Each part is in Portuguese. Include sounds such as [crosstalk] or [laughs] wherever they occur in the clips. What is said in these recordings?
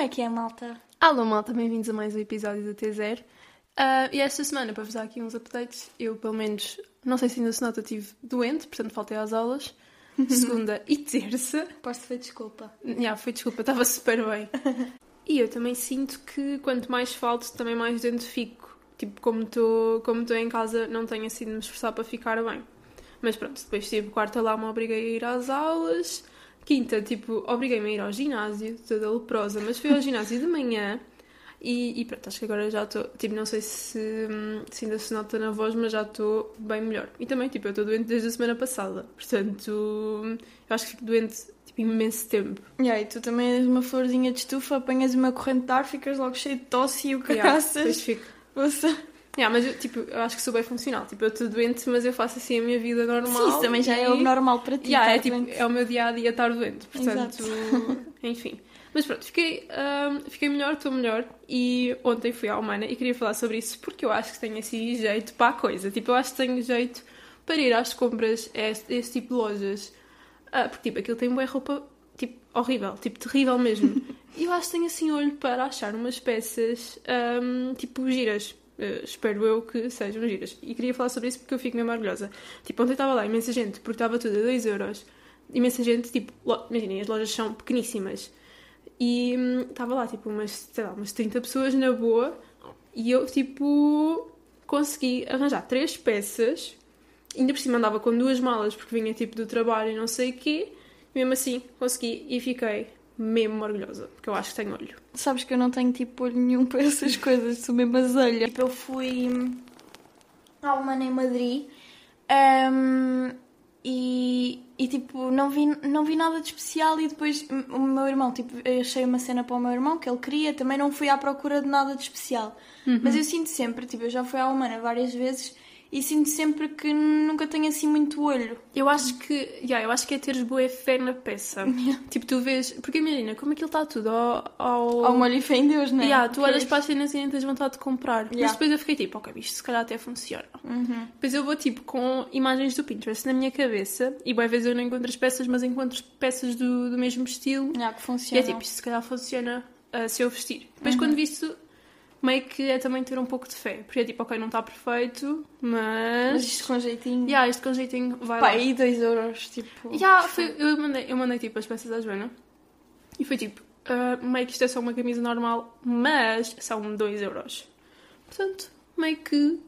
Como é que é, malta? Alô malta, bem-vindos a mais um episódio do T0. Ah, e esta semana, para vos dar aqui uns updates, eu pelo menos, não sei se ainda se nota, estive doente, portanto faltei às aulas. [laughs] Segunda e terça. Posso foi desculpa. Já, foi desculpa, estava super bem. E eu também sinto que quanto mais falto, também mais doente fico. Tipo, como estou como em casa, não tenho assim de me esforçar para ficar bem. Mas pronto, depois tive quarta lá, me obriguei a ir às aulas. Quinta, tipo, obriguei-me a ir ao ginásio, toda leprosa, mas fui ao [laughs] ginásio de manhã. E, e pronto, acho que agora já estou. Tipo, não sei se, hum, se ainda se nota na voz, mas já estou bem melhor. E também, tipo, eu estou doente desde a semana passada. Portanto, eu acho que fico doente, tipo, imenso tempo. E aí, tu também és uma florzinha de estufa, apanhas uma corrente de ar, ficas logo cheio de tosse e o Yeah, caraças. depois fico. Ouça. Yeah, mas eu, tipo, eu acho que sou bem funcional. Tipo, eu estou doente, mas eu faço assim a minha vida normal. Sim, isso também já é e- o normal para ti. Yeah, é, tipo, é o meu dia a dia estar doente. Portanto, [laughs] enfim. Mas pronto, fiquei, ahm, fiquei melhor, estou melhor. E ontem fui à Humana e queria falar sobre isso porque eu acho que tenho assim jeito para a coisa. Tipo, eu acho que tenho jeito para ir às compras a este, a este tipo de lojas. Ah, porque, tipo, aquilo tem boa roupa, tipo, horrível, tipo, terrível mesmo. [laughs] E eu acho que tenho assim olho para achar umas peças, ahm, tipo, giras. Eh, espero eu que sejam giras. E queria falar sobre isso porque eu fico mesmo orgulhosa. Tipo, ontem estava lá imensa gente, porque estava tudo a 2 euros. Imensa gente, tipo, lo- imaginem, as lojas são pequeníssimas. E hum, estava lá, tipo, umas, sei lá, umas 30 pessoas na boa. E eu, tipo, consegui arranjar três peças. Ainda por cima andava com duas malas, porque vinha, tipo, do trabalho e não sei o quê. Mesmo assim, consegui e fiquei mesmo orgulhosa, porque eu acho que tenho olho. Sabes que eu não tenho tipo olho nenhum [laughs] para essas coisas, sou mesmo azelha. Tipo, eu fui à Humana em Madrid ahm, e, e tipo, não vi, não vi nada de especial e depois m- o meu irmão, tipo, eu achei uma cena para o meu irmão que ele queria, também não fui à procura de nada de especial. Mas eu sinto sempre, tipo, eu já fui à Humana várias vezes e sinto sempre que nunca tenho assim muito olho. Eu acho que, yeah, eu acho que é teres boa fé na peça. [laughs] Tipo, tu vês, porque imagina, como aquilo está tudo ao. ao... Ao molho e fé em Deus, não é? Yeah, tu olhas para as cenas e nem tens vontade de comprar. Mas Yeah. depois eu fiquei tipo, ok, isto se calhar até funciona. Uhum. Depois eu vou tipo com imagens do Pinterest na minha cabeça e boas vezes eu não encontro as peças, mas encontro peças do, do mesmo estilo. Yeah, que E funciona. é tipo, isto se calhar funciona ah, se eu vestir. Uhum. Depois quando visto, meio que é também ter um pouco de fé. Porque é tipo, ok, não está perfeito, mas. Mas isto com jeitinho. Yeah, isto com jeitinho vai Pá, lá. e 2 euros, tipo. Yeah, foi- eu, mandei, eu mandei tipo as peças à Joana e foi tipo, ah, meio que isto é só uma camisa normal, mas são 2 euros. Portanto, meio que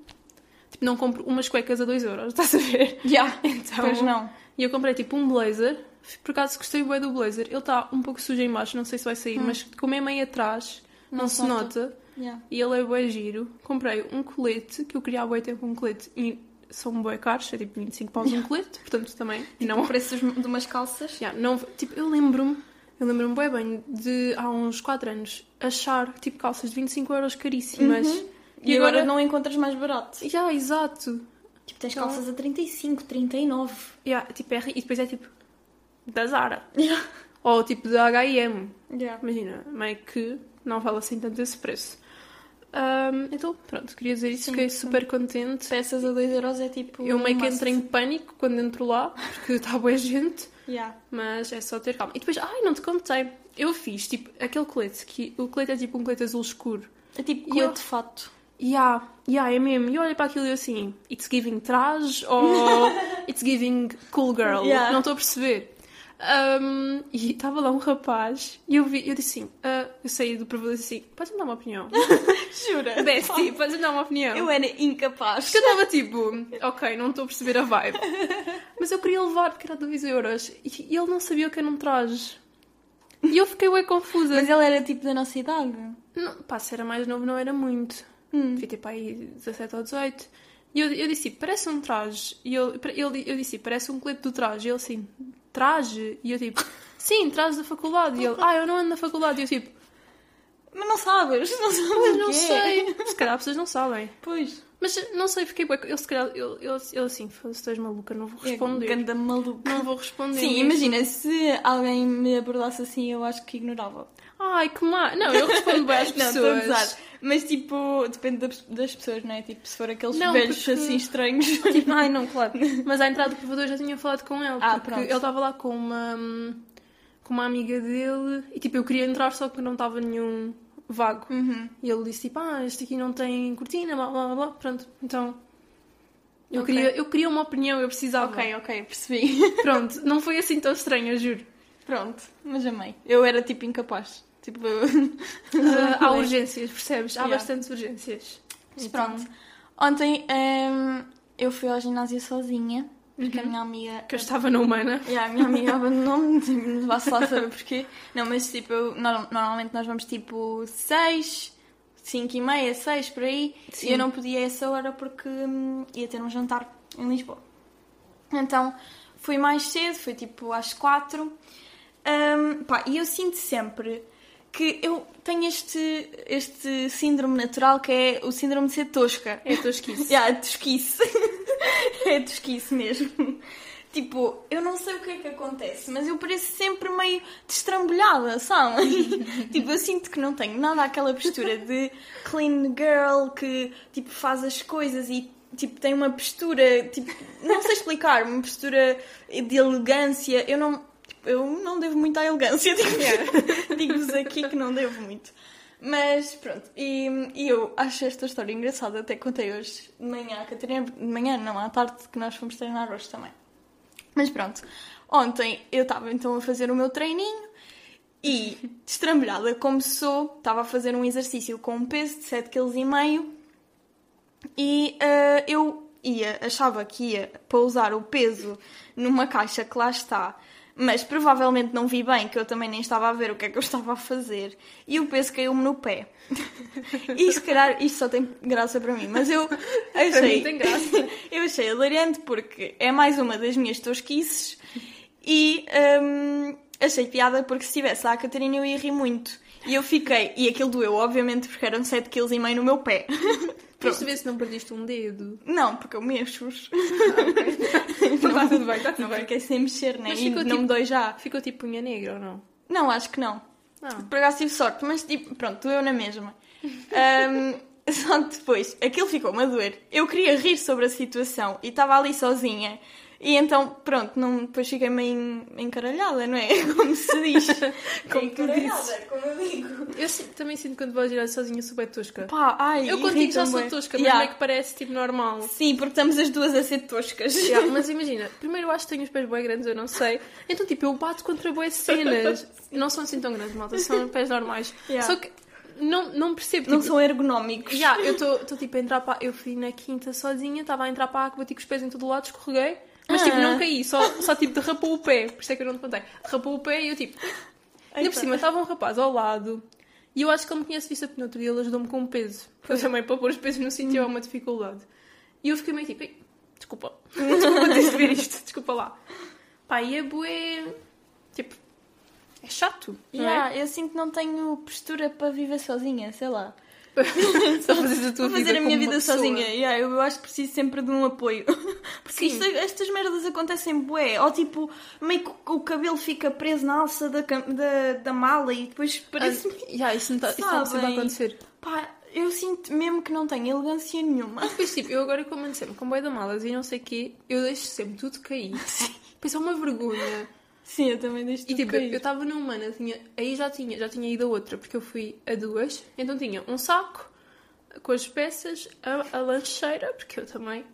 tipo, não compro umas cuecas a 2 euros, [laughs] estás a ver? Yeah. Então, Pois não. E eu comprei tipo um blazer, por acaso gostei bem do blazer. Ele está um pouco sujo em baixo, não sei se vai sair, mas como é meio atrás, não, Não se se nota. nota. Yeah. E ele é bem giro. Comprei um colete, que eu queria há bem tempo um colete e são bem caros, é tipo 25 paus um colete, portanto também não Não preços de umas calças. Yeah, não, tipo, eu lembro-me, eu lembro-me bem bem de há uns 4 anos achar tipo calças de 25 euros caríssimas. Uhum. E, agora, não encontras mais barato. Já, exato. Tipo, tens Não. calças a 35, 39. Yeah, tipo, é, e depois é tipo da Zara. Yeah. Ou tipo da HM. Yeah. Imagina, meio que não vale assim tanto esse preço. Ahm, então, pronto, queria dizer isso, Sim, fiquei super contente. Peças a 2 euros é tipo. Eu meio que entrei em pânico quando entro lá, porque está boa gente. Yeah. Mas é só ter calma. E depois, ai, não te contei. Eu fiz, tipo, aquele colete, que o colete é tipo um colete azul escuro. É tipo colete eu- de fato. Yeah, yeah, é mesmo. E olhei para aquilo e eu assim, it's giving traje ou [laughs] it's giving cool girl. Yeah. Não estou a perceber. Um, e estava lá um rapaz e eu, vi, eu disse assim, ah, eu saí do e disse assim, podes-me dar uma opinião? [laughs] Jura? Bestie, podes-me dar uma opinião? Eu era incapaz. Porque eu estava tipo, ok, não estou a perceber a vibe. Mas eu queria levar porque era 2 euros e e ele não sabia o que era um traje. E eu fiquei bem confusa. Mas ele era tipo da nossa idade. Não, pá, se era mais novo não era muito. Hum. Ter para aí 17 ou 18. E eu, eu disse, parece um traje. E ele, ele, eu disse, parece um colete do traje. E ele assim, traje? E eu tipo, sim, traje da faculdade. E ele, ah, eu não ando na faculdade. E eu tipo, Mas não sabes, não sabes o não sei. Se calhar vocês não sabem. Pois. Mas não sei, fiquei bué- Ele se calhar, ele, ele, ele assim, "Foda-se, tu és maluca, não vou responder. É ganda maluco. Não vou responder. Sim, mesmo." imagina, se alguém me abordasse assim, eu acho que ignorava. Ai, que má. Não, eu respondo bem às [laughs] Não, estou a pessoas. gozar. Mas tipo, depende das- pessoas, não é? Tipo, se for aqueles Não, velhos porque- assim estranhos. Tipo, ai não, claro. [laughs] Mas à entrada do provador já tinha falado com ele. Ah, porque pronto. ele estava lá com uma. com uma amiga dele e tipo, eu queria entrar só que não estava nenhum vago. Uhum. E ele disse tipo, ah, este aqui não tem cortina, blá blá blá, blá. pronto, então. Eu, Ok. queria, eu queria uma opinião, eu precisava. Ok, ok, percebi. [laughs] [laughs] Pronto, não foi assim tão estranho, eu juro. Pronto, mas amei. Eu era tipo incapaz. Tipo, [laughs] Ah, há urgências, percebes? Há Yeah. bastantes urgências. Mas Então, pronto. Ontem hum, eu fui ao ginásio sozinha, porque a Uhum. minha amiga. Que eu estava na humana. [laughs] Yeah, a minha amiga abandonou-me, [laughs] tipo, não vá-se lá saber porquê. Não, mas tipo, eu- nor- normalmente nós vamos tipo 6, 5 e meia, 6 por aí. Sim. E eu não podia a essa hora porque hum, ia ter um jantar em Lisboa. Então fui mais cedo, fui tipo às 4. Hum, pá, e eu sinto sempre que eu tenho este, este síndrome natural que é o síndrome de ser tosca. É tosquice. [laughs] Yeah, é tosquice. [laughs] é tosquice mesmo. Tipo, eu não sei o que é que acontece, mas eu pareço sempre meio destrambulhada, sabe? [laughs] tipo, eu sinto que não tenho nada aquela postura de clean girl que, tipo, faz as coisas e, tipo, tem uma postura, tipo, não sei explicar, uma postura de elegância. Eu não, eu não devo muito à elegância, [laughs] digo- digo-vos aqui que não devo muito. Mas pronto, e, e eu acho esta história engraçada, até contei hoje de manhã à Catarina, de manhã não, à tarde que nós fomos treinar hoje também. Mas pronto, ontem eu estava então a fazer o meu treininho e, [laughs] destrambulhada como sou, estava a fazer um exercício com um peso de 7,5 kg e ah, eu ia, achava que ia pousar o peso numa caixa que lá está, mas provavelmente não vi bem, que eu também nem estava a ver o que é que eu estava a fazer, e o peso caiu-me no pé. E se calhar isto só tem graça para mim, mas eu [laughs] achei. tem graça. [laughs] Eu achei hilariante porque é mais uma das minhas tosquices e hum, achei piada porque se estivesse lá a Catarina eu ia rir muito. E eu fiquei, e aquilo doeu, obviamente, porque eram 7,5 kg no meu pé. [laughs] Deixa ver se não perdiste um dedo. Não, porque eu mexo-os. Está [laughs] tudo bem, está tudo Não bem. fiquei sem mexer, né? Mas E não tipo- me dói já. Ficou tipo unha negra ou não? Não, acho que não. Não. Por acaso tive sorte, mas tipo, pronto, doeu na mesma. Ahm, [laughs] só que depois, aquilo ficou-me a doer. Eu queria rir sobre a situação e estava ali sozinha. E então, pronto, não, depois fiquei meio encaralhada, não é? [laughs] Como se diz. [laughs] Como tu encaralhada, como eu digo. Eu si- também sinto que quando vou girar sozinha sou bem tosca. Pá, ai, Eu contigo já sou tosca, mas Yeah. não é que parece tipo normal. Sim, porque estamos as duas a ser toscas. Yeah, [laughs] mas imagina, primeiro eu acho que tenho os pés bem grandes, eu não sei. Então, tipo, eu bato contra boas cenas. Não são assim tão grandes, malta, são pés normais. Yeah. Só que não, não percebo. Não tipo, são ergonómicos. Yeah, eu estou tipo a entrar para. Eu fui na quinta sozinha, estava a entrar para a água, bati com os pés em todo lado, escorreguei. Mas tipo, Ah. não caí, só, só tipo derrapou o pé. Por isso é que eu não te contei. Derrapou o pé e eu tipo. Ainda por cima estava um rapaz ao lado e eu acho que ele me conhece visto no outro dia, ele ajudou-me com o peso. Porque eu também para pôr os pesos no sítio é uma dificuldade. E eu fiquei meio tipo, "Ei, desculpa, [laughs] desculpa ter de ver isto, desculpa lá. Pá, e é bué. Tipo, é chato. Não Yeah, eu sinto que não tenho postura para viver sozinha, sei lá. [laughs] Só fazer a tua Vou fazer vida a minha vida sozinha. Yeah, eu acho que preciso sempre de um apoio. [laughs] Porque Sim. isto- estas merdas acontecem bué. Ou tipo, meio que o cabelo fica preso na alça da, da, da mala e depois parece. Ah, yeah, isso não está Sabem? acontecer. Pá, eu sinto mesmo que não tenho elegância nenhuma. Depois, tipo, eu agora como ando sempre com boi da malas e não sei o quê, eu deixo sempre tudo cair. [laughs] Depois é uma vergonha. Sim, eu também deixo E tipo, cair. eu estava numa humana, tinha, aí já tinha, já tinha ido a outra, porque eu fui a duas. Então tinha um saco com as peças, a, a lancheira, porque eu também,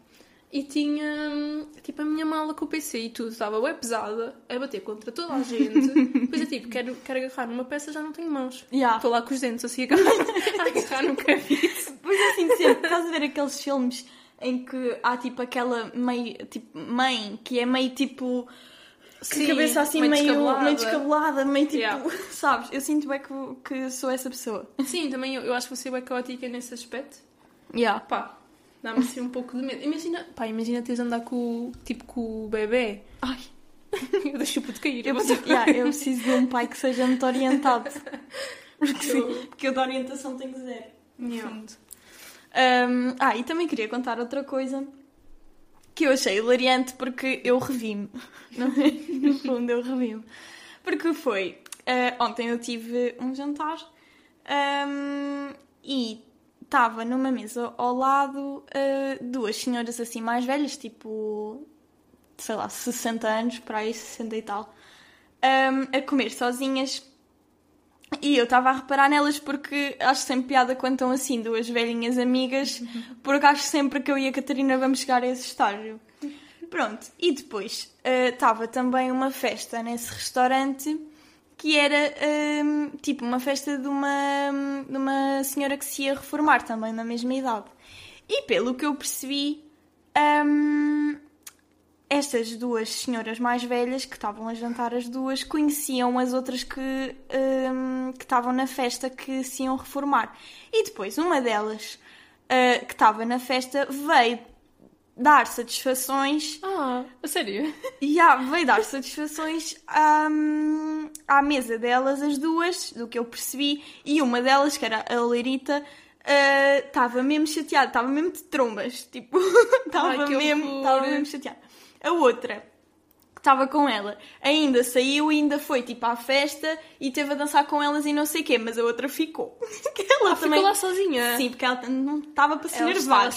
e tinha tipo a minha mala com o PC e tudo. Estava bem pesada, a bater contra toda a gente. [laughs] Depois eu tipo, quero, quero agarrar numa peça, já não tenho mãos. Yeah. Estou lá com os dentes assim a [laughs] agarrar, a agarrar no cabide. Pois eu sinto sempre. Estás a ver aqueles filmes em que há tipo aquela meio, tipo, mãe que é meio tipo. Sim, cabeça assim meio descabelada. meio descabelada, meio tipo. Yeah. [laughs] Sabes? Eu sinto bem que, que sou essa pessoa. Sim, também eu, eu acho que você é caótica nesse aspecto. Yeah. Pá, dá-me assim um pouco de medo. Imagina, pá, imagina teres andar com, tipo, com o bebê. Ai, [laughs] Eu deixo de cair. eu, você- preciso, yeah, eu [laughs] preciso de um pai que seja muito orientado. Porque, sim, porque eu de orientação tenho zero. Yeah. Um, ah, e também queria contar outra coisa que eu achei hilariante porque eu revi-me. No fundo, eu revi-me. Porque foi. eh, ontem eu tive um jantar um, e estava numa mesa ao lado eh, duas senhoras assim mais velhas, tipo. sei lá, 60 anos, para aí, 60 e tal. um, a comer sozinhas. E eu estava a reparar nelas porque acho sempre piada quando estão assim, duas velhinhas amigas, porque acho sempre que eu e a Catarina vamos chegar a esse estágio. Pronto, e depois estava uh, também uma festa nesse restaurante que era um, tipo uma festa de uma, de uma senhora que se ia reformar também na mesma idade. E pelo que eu percebi, um, estas duas senhoras mais velhas que estavam a jantar as duas conheciam as outras que, um, que estavam na festa que se iam reformar. E depois uma delas uh, que estava na festa veio dar satisfações. Ah, a sério? E yeah, veio dar satisfações um, à mesa delas, as duas, do que eu percebi, e uma delas, que era a Leirita, estava uh, mesmo chateada, estava mesmo de trombas, tipo, [laughs] estava mesmo, mesmo chateada. A outra estava com ela. Ainda saiu e ainda foi tipo à festa e teve a dançar com elas e não sei o quê, mas a outra ficou. [laughs] ela ah, também... ficou lá sozinha? Sim, porque ela não estava para se enervar.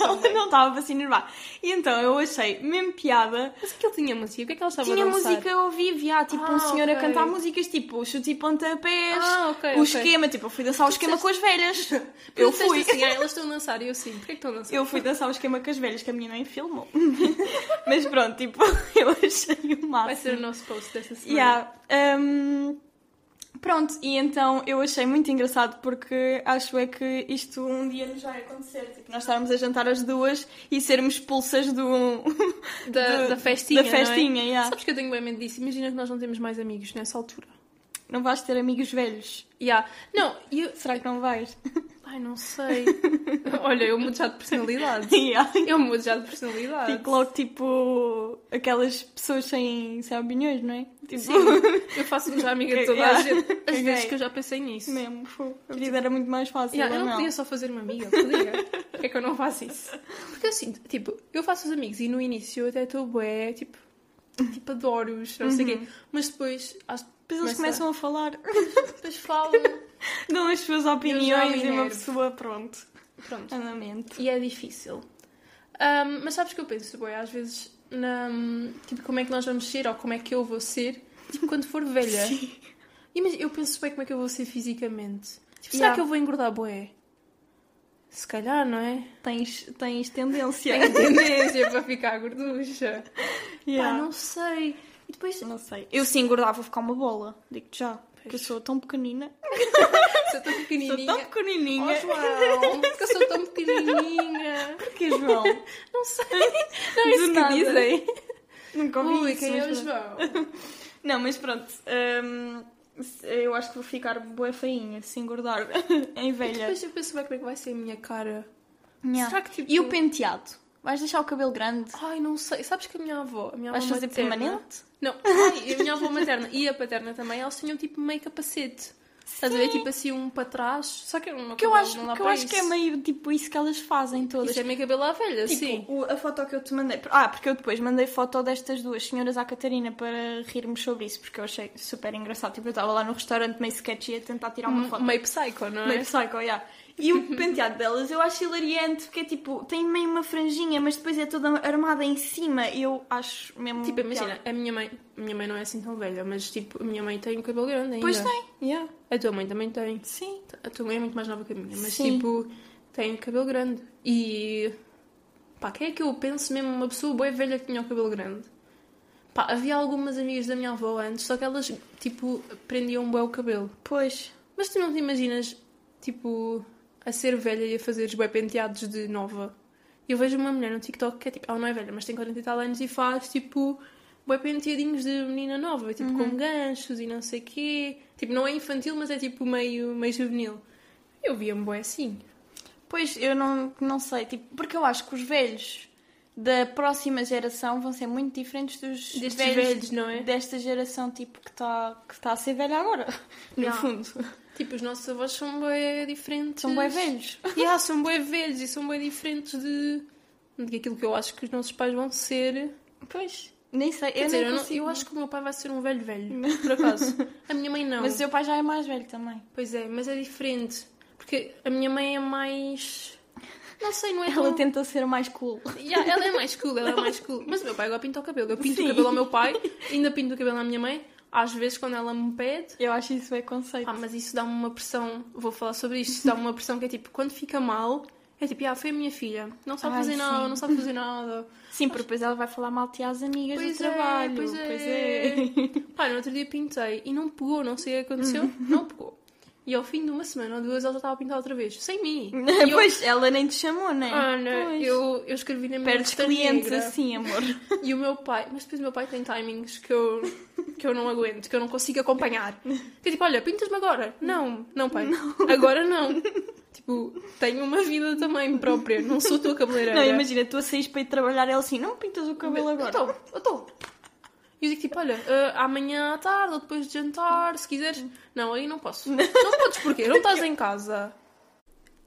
Ela não estava para se [laughs] enervar. E então eu achei mesmo piada. Mas aquilo tinha música? O que é que ela estava tinha a dançar? Tinha música ao vivo, já, tipo ah, um senhor okay. a cantar músicas tipo chute e pontapés, ah, okay, o okay. esquema, tipo eu fui dançar o esquema com as velhas. [laughs] eu fui. Assim, ah, elas estão a dançar e eu sim. Porquê que estão a dançar? Eu fui dançar o esquema com as velhas que a minha mãe filmou. mas pronto, tipo, eu achei o máximo. Vai ser o nosso post desta semana. Yeah. Um, pronto, e então eu achei muito engraçado porque acho é que isto um dia nos vai acontecer. Tipo, nós estarmos a jantar as duas e sermos expulsas do, [laughs] da, do, da festinha. Da festinha, é? yeah. Sabes que eu tenho bem medo disso? Imagina que nós não temos mais amigos nessa altura. Não vais ter amigos velhos? Yeah. Não, eu... Será que não vais? [laughs] Ai, não sei. [laughs] Olha, eu mudo já de personalidade. [laughs] Yeah. Eu mudo já de personalidade. Fico logo tipo aquelas pessoas sem, sem opiniões, não é? Tipo... Sim, eu [laughs] faço já amiga de toda yeah. a gente. As okay. vezes que eu já pensei nisso. Mesmo, a vida era muito mais fácil. Yeah, eu não, não podia só fazer uma amiga, podia. Por que é que eu não faço isso? Porque assim, tipo, eu faço os amigos e no início eu até estou bué, tipo, tipo adoro-os, não sei o uhum. quê. Mas depois, depois eles começam a falar. Depois falam. [laughs] Dão as suas opiniões e uma pessoa, pronto. Pronto. Andamento. E é difícil. Um, mas sabes que eu penso, boi, às vezes, na, tipo, como é que nós vamos ser ou como é que eu vou ser, tipo, quando for velha. [laughs] Sim. Imagina, eu penso bem como é que eu vou ser fisicamente. Tipo, yeah. será que eu vou engordar, boé? Se calhar, não é? Tens, tens tendência. Tenho tendência para ficar gorducha. [laughs] Yeah. Pá, não sei. E depois, não sei. Eu sim engordava, vou ficar uma bola. Digo-te já. Porque eu sou tão pequenina. [laughs] sou tão pequenininha. Sou tão pequenininha. Oh, João, porque eu sou tão pequenininha. [laughs] Porquê, João? [laughs] Não sei. Não é isso que dizem. Nunca ouvi Ui, isso. quem é o João? Não, mas pronto. Hum, eu acho que vou ficar boa feinha se engordar em velha. Depois eu penso bem como é que vai ser a minha cara. Yeah. Será que tipo... E o penteado? Vais deixar o cabelo grande? Ai, não sei. Sabes que a minha avó... A minha avó Vais fazer materna, permanente? Não. Ai, a minha avó materna e a paterna também, elas tinham tipo meio capacete. Estás a ver? Tipo assim, um para trás. Só que, uma que eu acho, que, eu acho que é meio tipo isso que elas fazem todas. Isso é meio cabelo à velha, tipo, sim. O, a foto que eu te mandei. Ah, porque eu depois mandei foto destas duas senhoras à Catarina para rirmos sobre isso, porque eu achei super engraçado. Tipo, eu estava lá no restaurante meio sketchy a tentar tirar uma foto. Meio psycho, não é? Meio psycho, yeah. E o penteado delas eu acho hilariante, porque é tipo, tem meio uma franjinha, mas depois é toda armada em cima. Eu acho mesmo. Tipo, imagina, a minha mãe, a minha mãe não é assim tão velha, mas tipo, a minha mãe tem o cabelo grande ainda. Pois tem, yeah. A tua mãe também tem. Sim. A tua mãe é muito mais nova que a minha, mas Sim. tipo, tem o cabelo grande. E. pá, quem é que eu penso mesmo uma pessoa boa velha que tinha o cabelo grande? Pá, havia algumas amigas da minha avó antes, só que elas, tipo, prendiam bem o cabelo. Pois. Mas tu não te imaginas, tipo a ser velha e a fazer bué penteados de nova. E eu vejo uma mulher no TikTok que é tipo, ela não é velha, mas tem 40 e tal anos e faz tipo bué penteadinhos de menina nova, tipo uhum. com ganchos e não sei quê. Tipo, não é infantil, mas é tipo meio, meio juvenil. Eu via-me bué assim. Pois, eu não, não sei, tipo, porque eu acho que os velhos da próxima geração vão ser muito diferentes dos Destes velhos, velhos, não é? Desta geração, tipo, que está que tá a ser velha agora, [laughs] no não. fundo. Tipo, os nossos avós são bem diferentes. São bem velhos. [laughs] Yeah, são bem velhos e são bem diferentes de, de aquilo que eu acho que os nossos pais vão ser. Pois. Nem sei, Quer eu dizer, eu, não, eu, acho que o meu pai vai ser um velho velho, [laughs] por acaso. A minha mãe não. Mas o seu pai já é mais velho também. Pois é, mas é diferente. Porque a minha mãe é mais. Não sei, não é Ela tão... tenta ser mais cool. Yeah, ela é mais cool, ela é [laughs] mais cool. Mas o meu pai agora pinta o cabelo. Eu pinto Sim. o cabelo ao meu pai, ainda pinto o cabelo à minha mãe às vezes quando ela me pede. Eu acho isso é conceito. Ah, mas isso dá-me uma pressão. Vou falar sobre isto. Dá-me uma pressão que é tipo, quando fica mal, é tipo, ah, foi a minha filha. Não sabe Ai, fazer nada, sim. não sabe fazer nada. [laughs] Sim, porque depois ela vai falar mal de às amigas Pois do é, trabalho. pois é. Pois é. Pá, no outro dia pintei e não pegou, não sei o que aconteceu, não pegou. E ao fim de uma semana ou duas ela já estava a pintar outra vez, sem mim. [laughs] E eu, Pois, ela nem te chamou, né? Ana, Pois. eu, eu escrevi na minha Perdes clientes negra. assim, amor. [laughs] E o meu pai, mas depois o meu pai tem timings que eu, que eu não aguento, que eu não consigo acompanhar. Que é tipo, olha, pintas-me agora. Não, não, pai. [laughs] Agora não. Tipo, tenho uma vida também própria, não sou tua cabeleireira. Não, imagina, tu a saís para ir trabalhar ela assim, não pintas o cabelo agora. Eu estou, eu estou. E eu digo tipo, olha, ah, amanhã à tarde ou depois de jantar, se quiseres. Não, aí não posso. [laughs] Não podes porquê? Não estás em casa.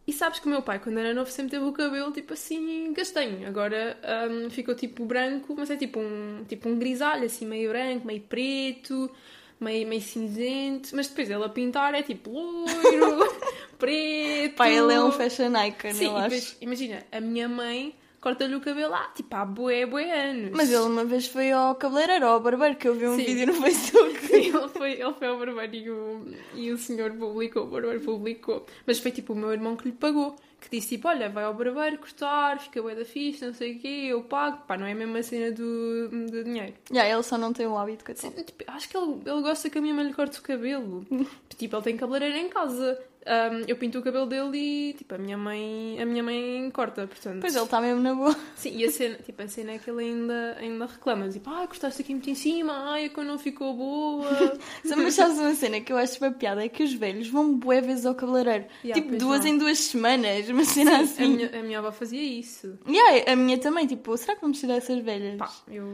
E sabes que o meu pai, quando era novo, sempre teve o cabelo tipo assim, castanho. Agora hum, ficou tipo branco, mas é tipo um, tipo um grisalho, assim, meio branco, meio preto, meio, meio cinzento. Mas depois ele a pintar é tipo loiro, [laughs] preto. Pai, ele é um fashion icon, Sim, eu acho. depois, imagina, a minha mãe corta-lhe o cabelo lá, tipo, há bué, bué anos. Mas ele uma vez foi ao cabeleireiro, ao barbeiro, que eu vi um Sim. vídeo no Facebook. [laughs] Sim, ele foi, ele foi ao barbeiro e o, e o senhor publicou, o barbeiro publicou. Mas foi tipo o meu irmão que lhe pagou. Que disse tipo, olha, vai ao barbeiro cortar, fica bué da fixe, não sei o quê, eu pago. Pá, não é a mesma cena do, do dinheiro. Já, ele só não tem o hábito que eu tenho. Tipo, acho que ele, ele gosta que a minha mãe lhe corte o cabelo. [laughs] tipo, ele tem cabeleireira em casa. Ahm, eu pinto o cabelo dele e, tipo, a minha mãe, a minha mãe corta, portanto... Pois ele está mesmo na boa. [laughs] Sim, e a cena, tipo, a cena é que ele ainda, ainda reclama. Tipo, ah, cortaste aqui muito em cima, ai, a cor não ficou boa. [laughs] Mas sabes uma cena que eu acho uma piada? É que os velhos vão bué vezes ao cabeleireiro. Yeah, tipo, duas vão. em duas semanas, uma cena A assim. minha, a minha avó fazia isso. Yeah, a minha também, tipo, será que vamos tirar essas velhas? Pá, eu,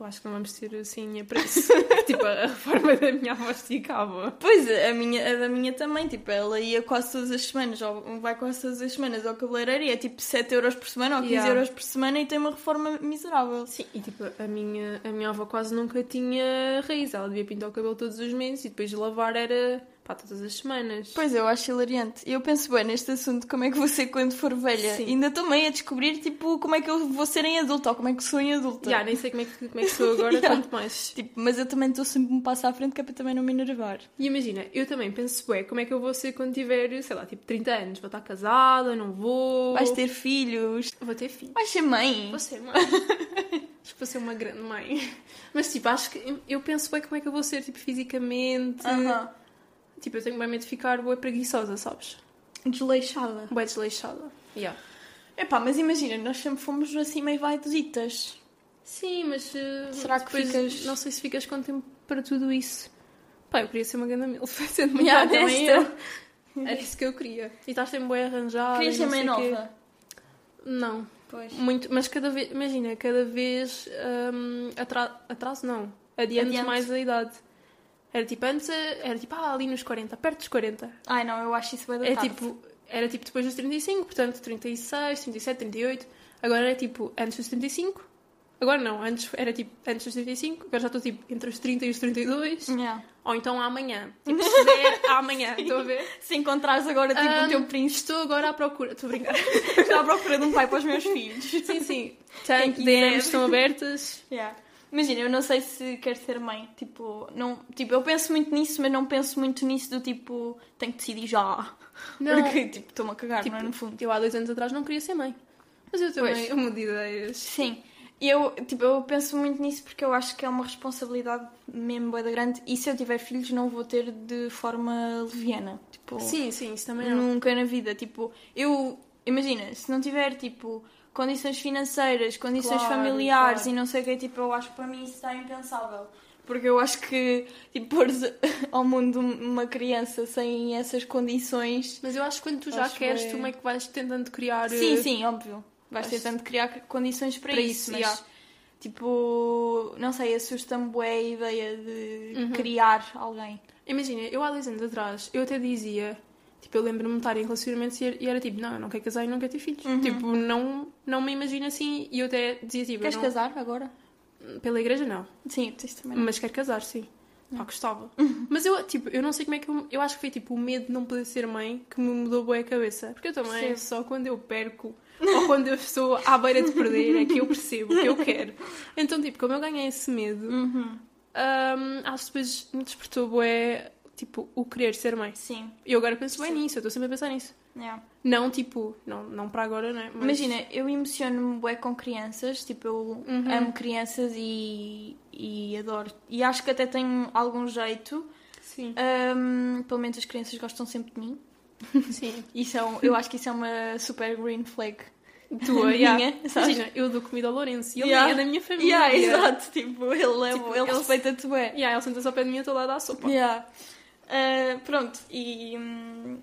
eu acho que não vamos ter assim a preço. [laughs] tipo, a reforma da minha avó esticava. Pois, a minha, a da minha também, tipo, ela ia quase todas as semanas, ou vai quase todas as semanas ao cabeleireiro e é tipo 7 euros por semana ou 15 Yeah. euros por semana e tem uma reforma miserável. Sim, e tipo, a minha, a minha avó quase nunca tinha raiz. Ela devia pintar o cabelo todos os meses e depois de lavar era, pá, todas as semanas. Pois, eu acho hilariante. Eu penso bem neste assunto, como é que vou ser quando for velha. Sim. Ainda estou meio a descobrir, tipo, como é que eu vou ser em adulta ou como é que sou em adulta. Já, nem sei como é que, como é que sou agora, Yeah. [laughs] quanto mais. Tipo, mas eu também estou sempre um passo à frente que é para também não me enervar. E imagina, eu também penso, ué, como é que eu vou ser quando tiver, sei lá, tipo 30 anos? Vou estar casada, não vou. Vais ter filhos, Vou ter filho. vais ser mãe. Vou ser mãe. [laughs] acho que vou ser uma grande mãe. Mas tipo, acho que eu penso bem como é que eu vou ser, tipo, fisicamente. Aham. Tipo, eu tenho bem medo de ficar boa preguiçosa, sabes? Desleixada. Boa desleixada. Yeah. Epá, mas imagina, nós sempre fomos assim meio vaidositas. Sim, mas. uh, Será que ficas- Não sei se ficas com tempo para tudo isso. Pá, eu queria ser uma grande milf, sendo muito Yeah, honesta. Era isso que eu queria. E estás sempre bem arranjada. Querias ser mãe o quê. nova. Não. Pois. Muito, mas cada vez, imagina, cada vez hum, atra, atraso não, adiante, Adiante. mais a idade. Era tipo antes, era tipo ah, ali nos 40, perto dos 40. Ai não, eu acho isso bem É tarde. tipo, era tipo depois dos 35, portanto 36, 37, 38. Agora é tipo antes dos 35. Agora não, antes era tipo antes dos 35, agora já estou tipo entre os 30 e os 32. Yeah. Ou então amanhã. [laughs] Tipo, se der amanhã, estão a ver? Se encontrares agora tipo o Hum, teu príncipe, Estou agora à procura. Estou a brincar. [laughs] estou à procura de um pai para os meus filhos. sim, sim. Quiser. DMs estão abertas. Yeah. Imagina, eu não sei se quero ser mãe. Tipo, não, tipo, eu penso muito nisso, mas não penso muito nisso do tipo, tenho que decidir já. Não. [laughs] Porque, tipo, estou-me a cagar, Tipo, não é? No fundo. Eu há dois anos atrás não queria ser mãe. Mas eu também Pois. eu mudo de ideias. Sim. E eu, tipo, eu penso muito nisso porque eu acho que é uma responsabilidade mesmo bué da grande. E se eu tiver filhos, não vou ter de forma leviana. Tipo, Sim, sim, isso também não. nunca na vida. Tipo, eu, imagina, se não tiver, tipo, condições financeiras, condições Claro, familiares claro. e não sei o que, tipo, eu acho que para mim isso está impensável. Porque eu acho que, tipo, pôr [laughs] ao mundo uma criança sem essas condições. Mas eu acho que quando tu já queres, bué. tu meio que vais tentando criar. Sim, eh, sim, óbvio. Vais acho- tentando criar condições para, para isso, mas, yeah. tipo, não sei, assusta-me a ideia de Uhum. criar alguém. Imagina, eu há dois anos atrás, eu até dizia. Tipo, eu lembro-me de estar em relacionamentos e era- tipo, não, eu não quero casar e não quero ter filhos. Uhum. Tipo, não, não me imagino assim. E eu até dizia, tipo, Queres não- casar agora? pela igreja não. Sim, isso também. não. Mas quero casar, sim. Uhum. Pá, gostava. Mas eu, tipo, eu não sei como é que eu... Eu acho que foi, tipo, o medo de não poder ser mãe que me mudou bem a cabeça. Porque eu também, Percebo. só quando eu perco ou quando eu estou à beira de perder é que eu percebo o que eu quero. Então, tipo, como eu ganhei esse medo, Uhum. um, acho que depois me despertou é tipo o querer ser mãe. Sim. E eu agora penso bem nisso, eu estou sempre a pensar nisso. Yeah. Não tipo, não, não para agora, né? Mas... Imagina, eu emociono-me bué com crianças, tipo, eu Uhum. amo crianças e, e adoro. E acho que até tenho algum jeito. Sim. Ahm, pelo menos as crianças gostam sempre de mim. Sim. [laughs] Isso é um- eu acho que isso é uma super green flag. Tua, [laughs] Minha, yeah. sabes? Imagina, eu dou comida ao Lourenço e ele Yeah. é da minha família. Yeah, [laughs] exato, tipo, ele, é, Tipo, ele ele- respeita-te bué. Yeah, ele senta-se ao pé de mim e eu estou lá a dar sopa. Yeah. Ah, pronto, e, hum,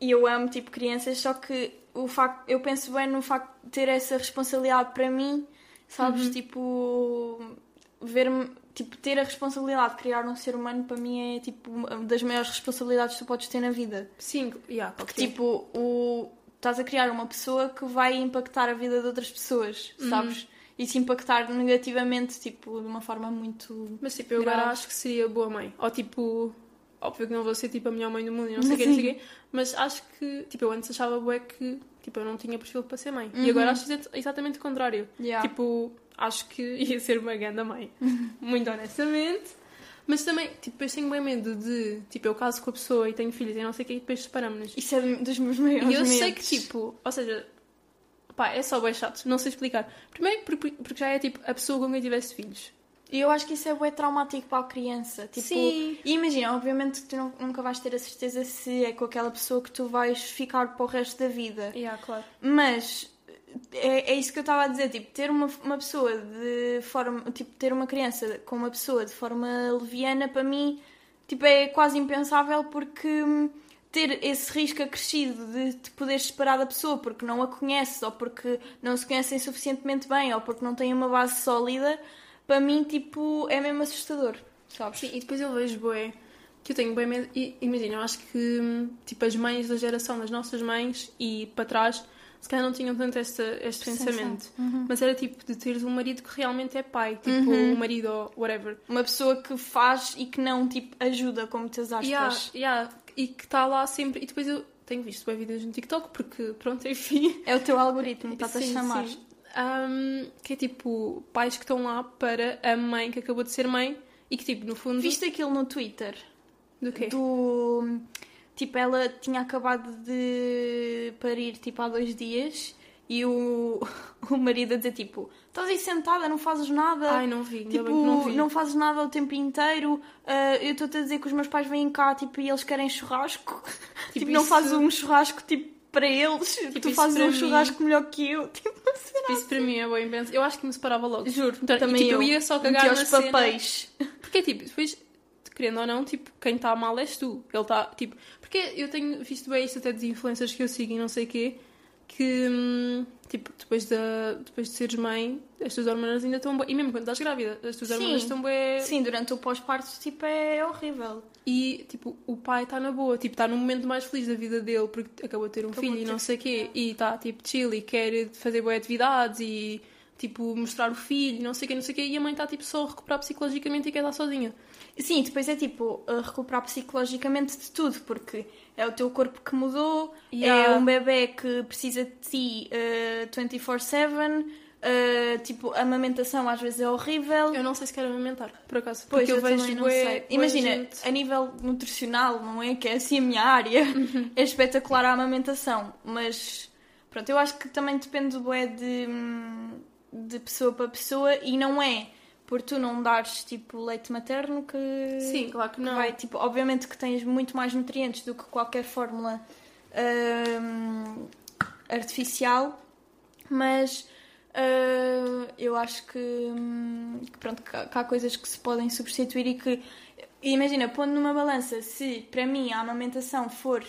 e eu amo tipo crianças, só que o facto, eu penso bem no facto de ter essa responsabilidade para mim, sabes? Uhum. Tipo, ver-me, tipo, ter a responsabilidade de criar um ser humano para mim é tipo uma das maiores responsabilidades que tu podes ter na vida. Sim, yeah, Porque tipo, o, estás a criar uma pessoa que vai impactar a vida de outras pessoas, Uhum. sabes? E se impactar negativamente, tipo, de uma forma muito. Mas tipo, eu agora grave. acho que seria boa mãe. Ou tipo, óbvio que não vou ser tipo a melhor mãe do mundo e não sei o que, não sei o quê. Mas acho que, tipo, eu antes achava bué que tipo, eu não tinha perfil para ser mãe. Uhum. E agora acho exa- exatamente o contrário. Yeah. Tipo, acho que [laughs] ia ser uma grande mãe. [laughs] Muito honestamente. Mas também, tipo, depois tenho bem medo de, tipo, eu caso com a pessoa e tenho filhos e não sei o que, e depois separamos-nos. Isso é dos meus maiores E eu medos. sei que, tipo, ou seja, pá, é só bem chato, não sei explicar. Primeiro porque, porque já é, tipo, a pessoa com quem tivesse filhos. E eu acho que isso é bué traumático para a criança. Tipo, Sim. E imagina, obviamente que tu não- nunca vais ter a certeza se é com aquela pessoa que tu vais ficar para o resto da vida. Yeah, claro. Mas é, é isso que eu estava a dizer, tipo, ter uma, uma pessoa de forma, tipo, ter uma criança com uma pessoa de forma leviana para mim, tipo, é quase impensável porque hum, ter esse risco acrescido de te poderes separar da pessoa porque não a conheces ou porque não se conhecem suficientemente bem ou porque não têm uma base sólida, para mim, tipo, é mesmo assustador, sabes? Sim, e depois eu vejo, bué, que eu tenho bem medo. E, imagina, eu acho que, tipo, as mães da geração das nossas mães e para trás, se calhar não tinham tanto este Percepção. pensamento. Mas era tipo de teres um marido que realmente é pai, tipo, um marido ou whatever. Uma pessoa que faz e que não, tipo, ajuda com muitas aspas. Yeah, yeah, e que está lá sempre. E depois eu tenho visto bem vídeos no TikTok, porque, pronto, [laughs] enfim. É o teu algoritmo, está-te a chamar. sim. Um, que é tipo pais que estão lá para a mãe que acabou de ser mãe e que, tipo, no fundo. Viste aquilo no Twitter? Do quê? Do. Tipo, ela tinha acabado de parir, tipo, há dois dias e o, [laughs] o marido a dizer, tipo, estás aí sentada, não fazes nada. Ai, não vi, Tipo, não vi. não fazes nada o tempo inteiro. ah, eu estou-te a dizer que os meus pais vêm cá, tipo, e eles querem churrasco. [laughs] Tipo, não isso- fazes um churrasco, tipo, para eles. tu isso fazes um mim- churrasco melhor que eu. [laughs] Tipo, Isso para mim é bem penso. Eu acho que me separava logo. juro, Então, e, também tipo, eu. eu ia só cagar os cena. papéis. Porque, tipo, depois, querendo ou não, tipo, quem está mal és tu. Ele está, tipo... Porque eu tenho visto bem isto até dos influencers que eu sigo e não sei o quê, que, hum, tipo, depois, da, depois de seres mãe, as tuas hormonas ainda estão bem... E mesmo quando estás grávida, as tuas Sim. hormonas estão bem... Sim, durante o pós-parto, tipo, é horrível. E, tipo, o pai está na boa, tipo, está no momento mais feliz da vida dele porque acabou de ter um Acabou filho de e não sei o quê, e está, tipo, chill e quer fazer boas atividades e, tipo, mostrar o filho e não sei o quê, não sei o quê, e a mãe está, tipo, só a recuperar psicologicamente e quer estar sozinha. Sim, depois é tipo a recuperar psicologicamente de tudo, porque é o teu corpo que mudou, Yeah. é um bebê que precisa de ti eh, 24-7, eh, tipo, a amamentação às vezes é horrível. Eu não sei se quero amamentar, por acaso, Pois, porque eu, eu, vejo também não bué- sei. Imagina, gente- a nível nutricional, não é? Que é assim a minha área, Uhum. [laughs] é espetacular a amamentação, mas pronto, eu acho que também depende bué de, hum, de pessoa para pessoa e não é por tu não dares tipo leite materno que, Sim, claro que não. vai, tipo, obviamente que tens muito mais nutrientes do que qualquer fórmula hum, artificial, mas uh, eu acho que, hum, que pronto, que há, que há coisas que se podem substituir e que imagina, pondo numa balança, se para mim a amamentação for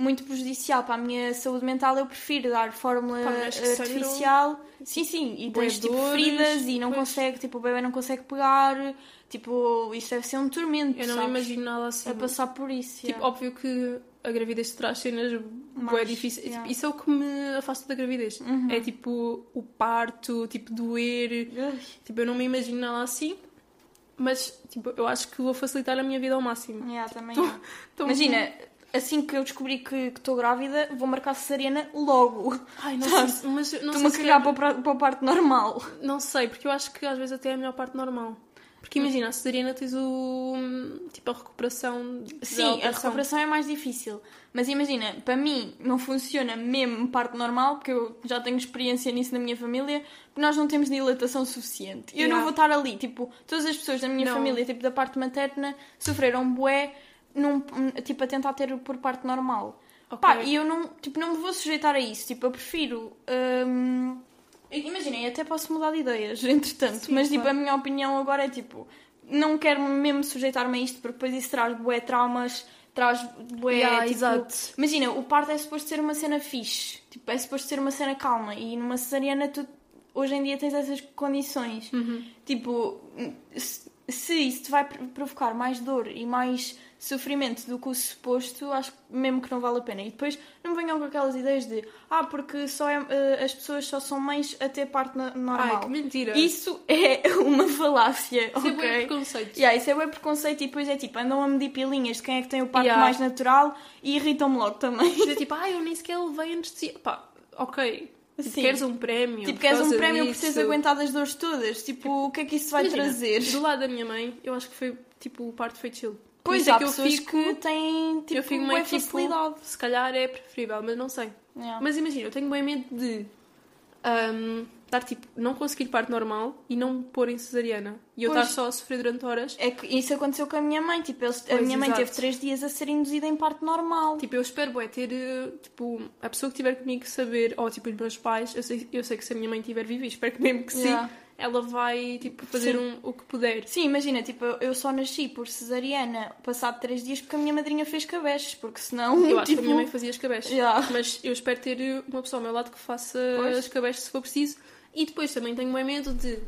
muito prejudicial para a minha saúde mental, eu prefiro dar fórmula sangram- artificial. Sim, sim, e tens tipo feridas e não pois. consegue, tipo, o bebê não consegue pegar, tipo, isso deve ser um tormento. Eu não me sabes? imagino nada assim. a passar por isso. Tipo, yeah. óbvio que a gravidez traz cenas bué difíceis. yeah. Tipo, Isso é o que me afasta da gravidez. Uhum. É tipo o parto, tipo doer. Ai, Tipo, eu não me imagino nada assim. Mas, tipo, eu acho que vou facilitar a minha vida ao máximo. yeah, também Tô- é. Tô- Imagina, assim que eu descobri que estou grávida, vou marcar cesariana logo. Ai, não sei, se- mas não Estou-me sei a cagar é- para, para a parte normal. Não sei, porque eu acho que às vezes até é a melhor parte normal. Porque imagina, a cesariana tens o. tipo a recuperação. Sim, a recuperação é mais difícil. Mas imagina, para mim não funciona mesmo parte normal, porque eu já tenho experiência nisso na minha família, porque nós não temos dilatação suficiente. Eu yeah. não vou estar ali, tipo, todas as pessoas da minha não. família, tipo da parte materna, sofreram bué, num, tipo, a tentar ter por parte normal. Okay. Pá, e eu não, tipo, não me vou sujeitar a isso, tipo, eu prefiro. Hum, Imaginem, até posso mudar de ideias, [laughs] entretanto, Sim, mas tipo, a minha opinião agora é tipo, não quero mesmo sujeitar-me a isto porque depois isso traz bué traumas, traz bué. Yeah, tipo, exato. Imagina, o parto é suposto ser uma cena fixe, tipo, é suposto ser uma cena calma e numa cesariana tu hoje em dia tens essas condições. Uhum. Tipo, se, se isso te vai provocar mais dor e mais sofrimento do que o suposto, acho mesmo que não vale a pena. E depois não venham com aquelas ideias de ah, porque só é, uh, as pessoas só são mães a ter parte normal. Ai, que mentira. Isso [laughs] é uma falácia. Isso okay? é bem preconceito. Yeah, isso é bem preconceito e depois é tipo, andam a medir pilinhas de quem é que tem o parto yeah. mais natural e irritam-me logo também. É tipo, ah, eu nem sequer levei antes de Pá, ok. Tipo, Sim. Queres um prémio? Tipo, queres um prémio disso. por teres aguentado as dores todas? Tipo, o que é que isso vai Imagina, trazer? Do lado da minha mãe, eu acho que foi tipo o parto foi chill. Pois, é que pessoas fico, que têm tipo, eu fico meio, tipo, facilidade. Se calhar é preferível, mas não sei. Yeah. Mas imagina, eu tenho bem medo de um, estar tipo, não conseguir parte normal e não pôr em cesariana. E eu pois. estar só a sofrer durante horas. É que isso aconteceu com a minha mãe. Tipo, eles, pois, a minha mãe exato. teve três dias a ser induzida em parte normal. Tipo, eu espero é ter, tipo, a pessoa que estiver comigo saber, ou tipo, os meus pais, eu sei, eu sei que se a minha mãe estiver viva, espero que mesmo que yeah. sim ela vai tipo, fazer um, o que puder. Sim, imagina, tipo, eu só nasci por cesariana passado três dias porque a minha madrinha fez cabestes, porque senão. Eu acho tipo... que a minha mãe fazia as cabestes. Yeah. Mas eu espero ter uma pessoa ao meu lado que faça pois. as cabestes se for preciso. E depois também tenho bem medo de.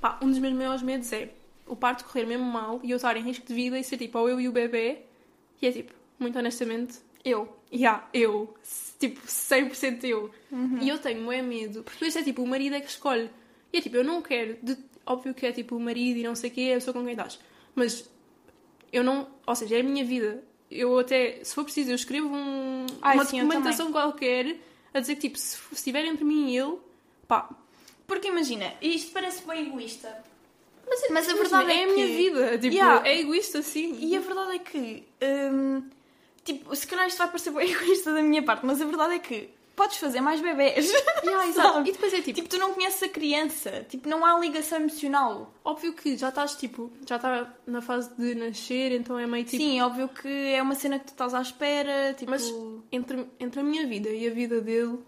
Pá, um dos meus maiores medos é o parto correr mesmo mal e eu estar em risco de vida e ser tipo, ou eu e o bebê. E é tipo, muito honestamente, eu. Yeah, eu. Tipo, 100% eu. Uhum. E eu tenho bem medo. Porque depois é tipo, o marido é que escolhe. E é tipo, eu não quero. De... Óbvio que é tipo o marido e não sei o quê, a pessoa com quem estás. Mas eu não. Ou seja, é a minha vida. Eu até, se for preciso, eu escrevo um, Ai, uma sim, documentação qualquer a dizer que tipo, se, se estiver entre mim e ele, pá. Porque imagina, isto parece bem egoísta. Mas, mas a verdade é, é a minha vida. Tipo, yeah. é egoísta, sim. E a verdade é que. Hum, tipo, se calhar isto vai parecer bem [laughs] egoísta da minha parte, mas a verdade é que podes fazer mais bebés. Yeah, [laughs] exato. E depois é tipo... tipo, tu não conheces a criança, tipo, não há ligação emocional. Óbvio que já estás, tipo, já está na fase de nascer, então é meio tipo... Sim, óbvio que é uma cena que tu estás à espera, tipo... Mas entre, entre a minha vida e a vida dele,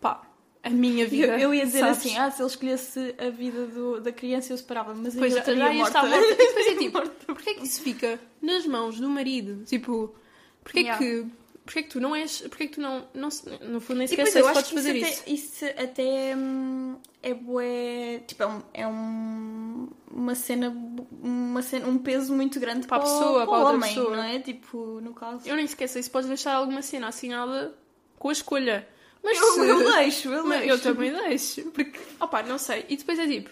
pá, a minha vida. Eu, eu ia dizer sabes? assim, ah, se ele escolhesse a vida do, da criança eu separava, mas pois eu estaria já morta. Está morta. E depois é [laughs] tipo, porquê é que isso fica nas mãos do marido? Tipo, porquê yeah. que Porquê que tu não és. Porquê que tu não. não no fundo, nem sequer sabes podes fazer isso. Até, isso até hum, é bué. Tipo, é, um, é um, uma, cena, uma cena. Um peso muito grande para, para a pessoa, para, para o homem, pessoa. não é? Tipo, no caso. Eu nem sei se podes deixar alguma cena assinada com a escolha. Mas eu, se... eu deixo, eu deixo. Eu também deixo. Porque, opá, não sei. E depois é tipo.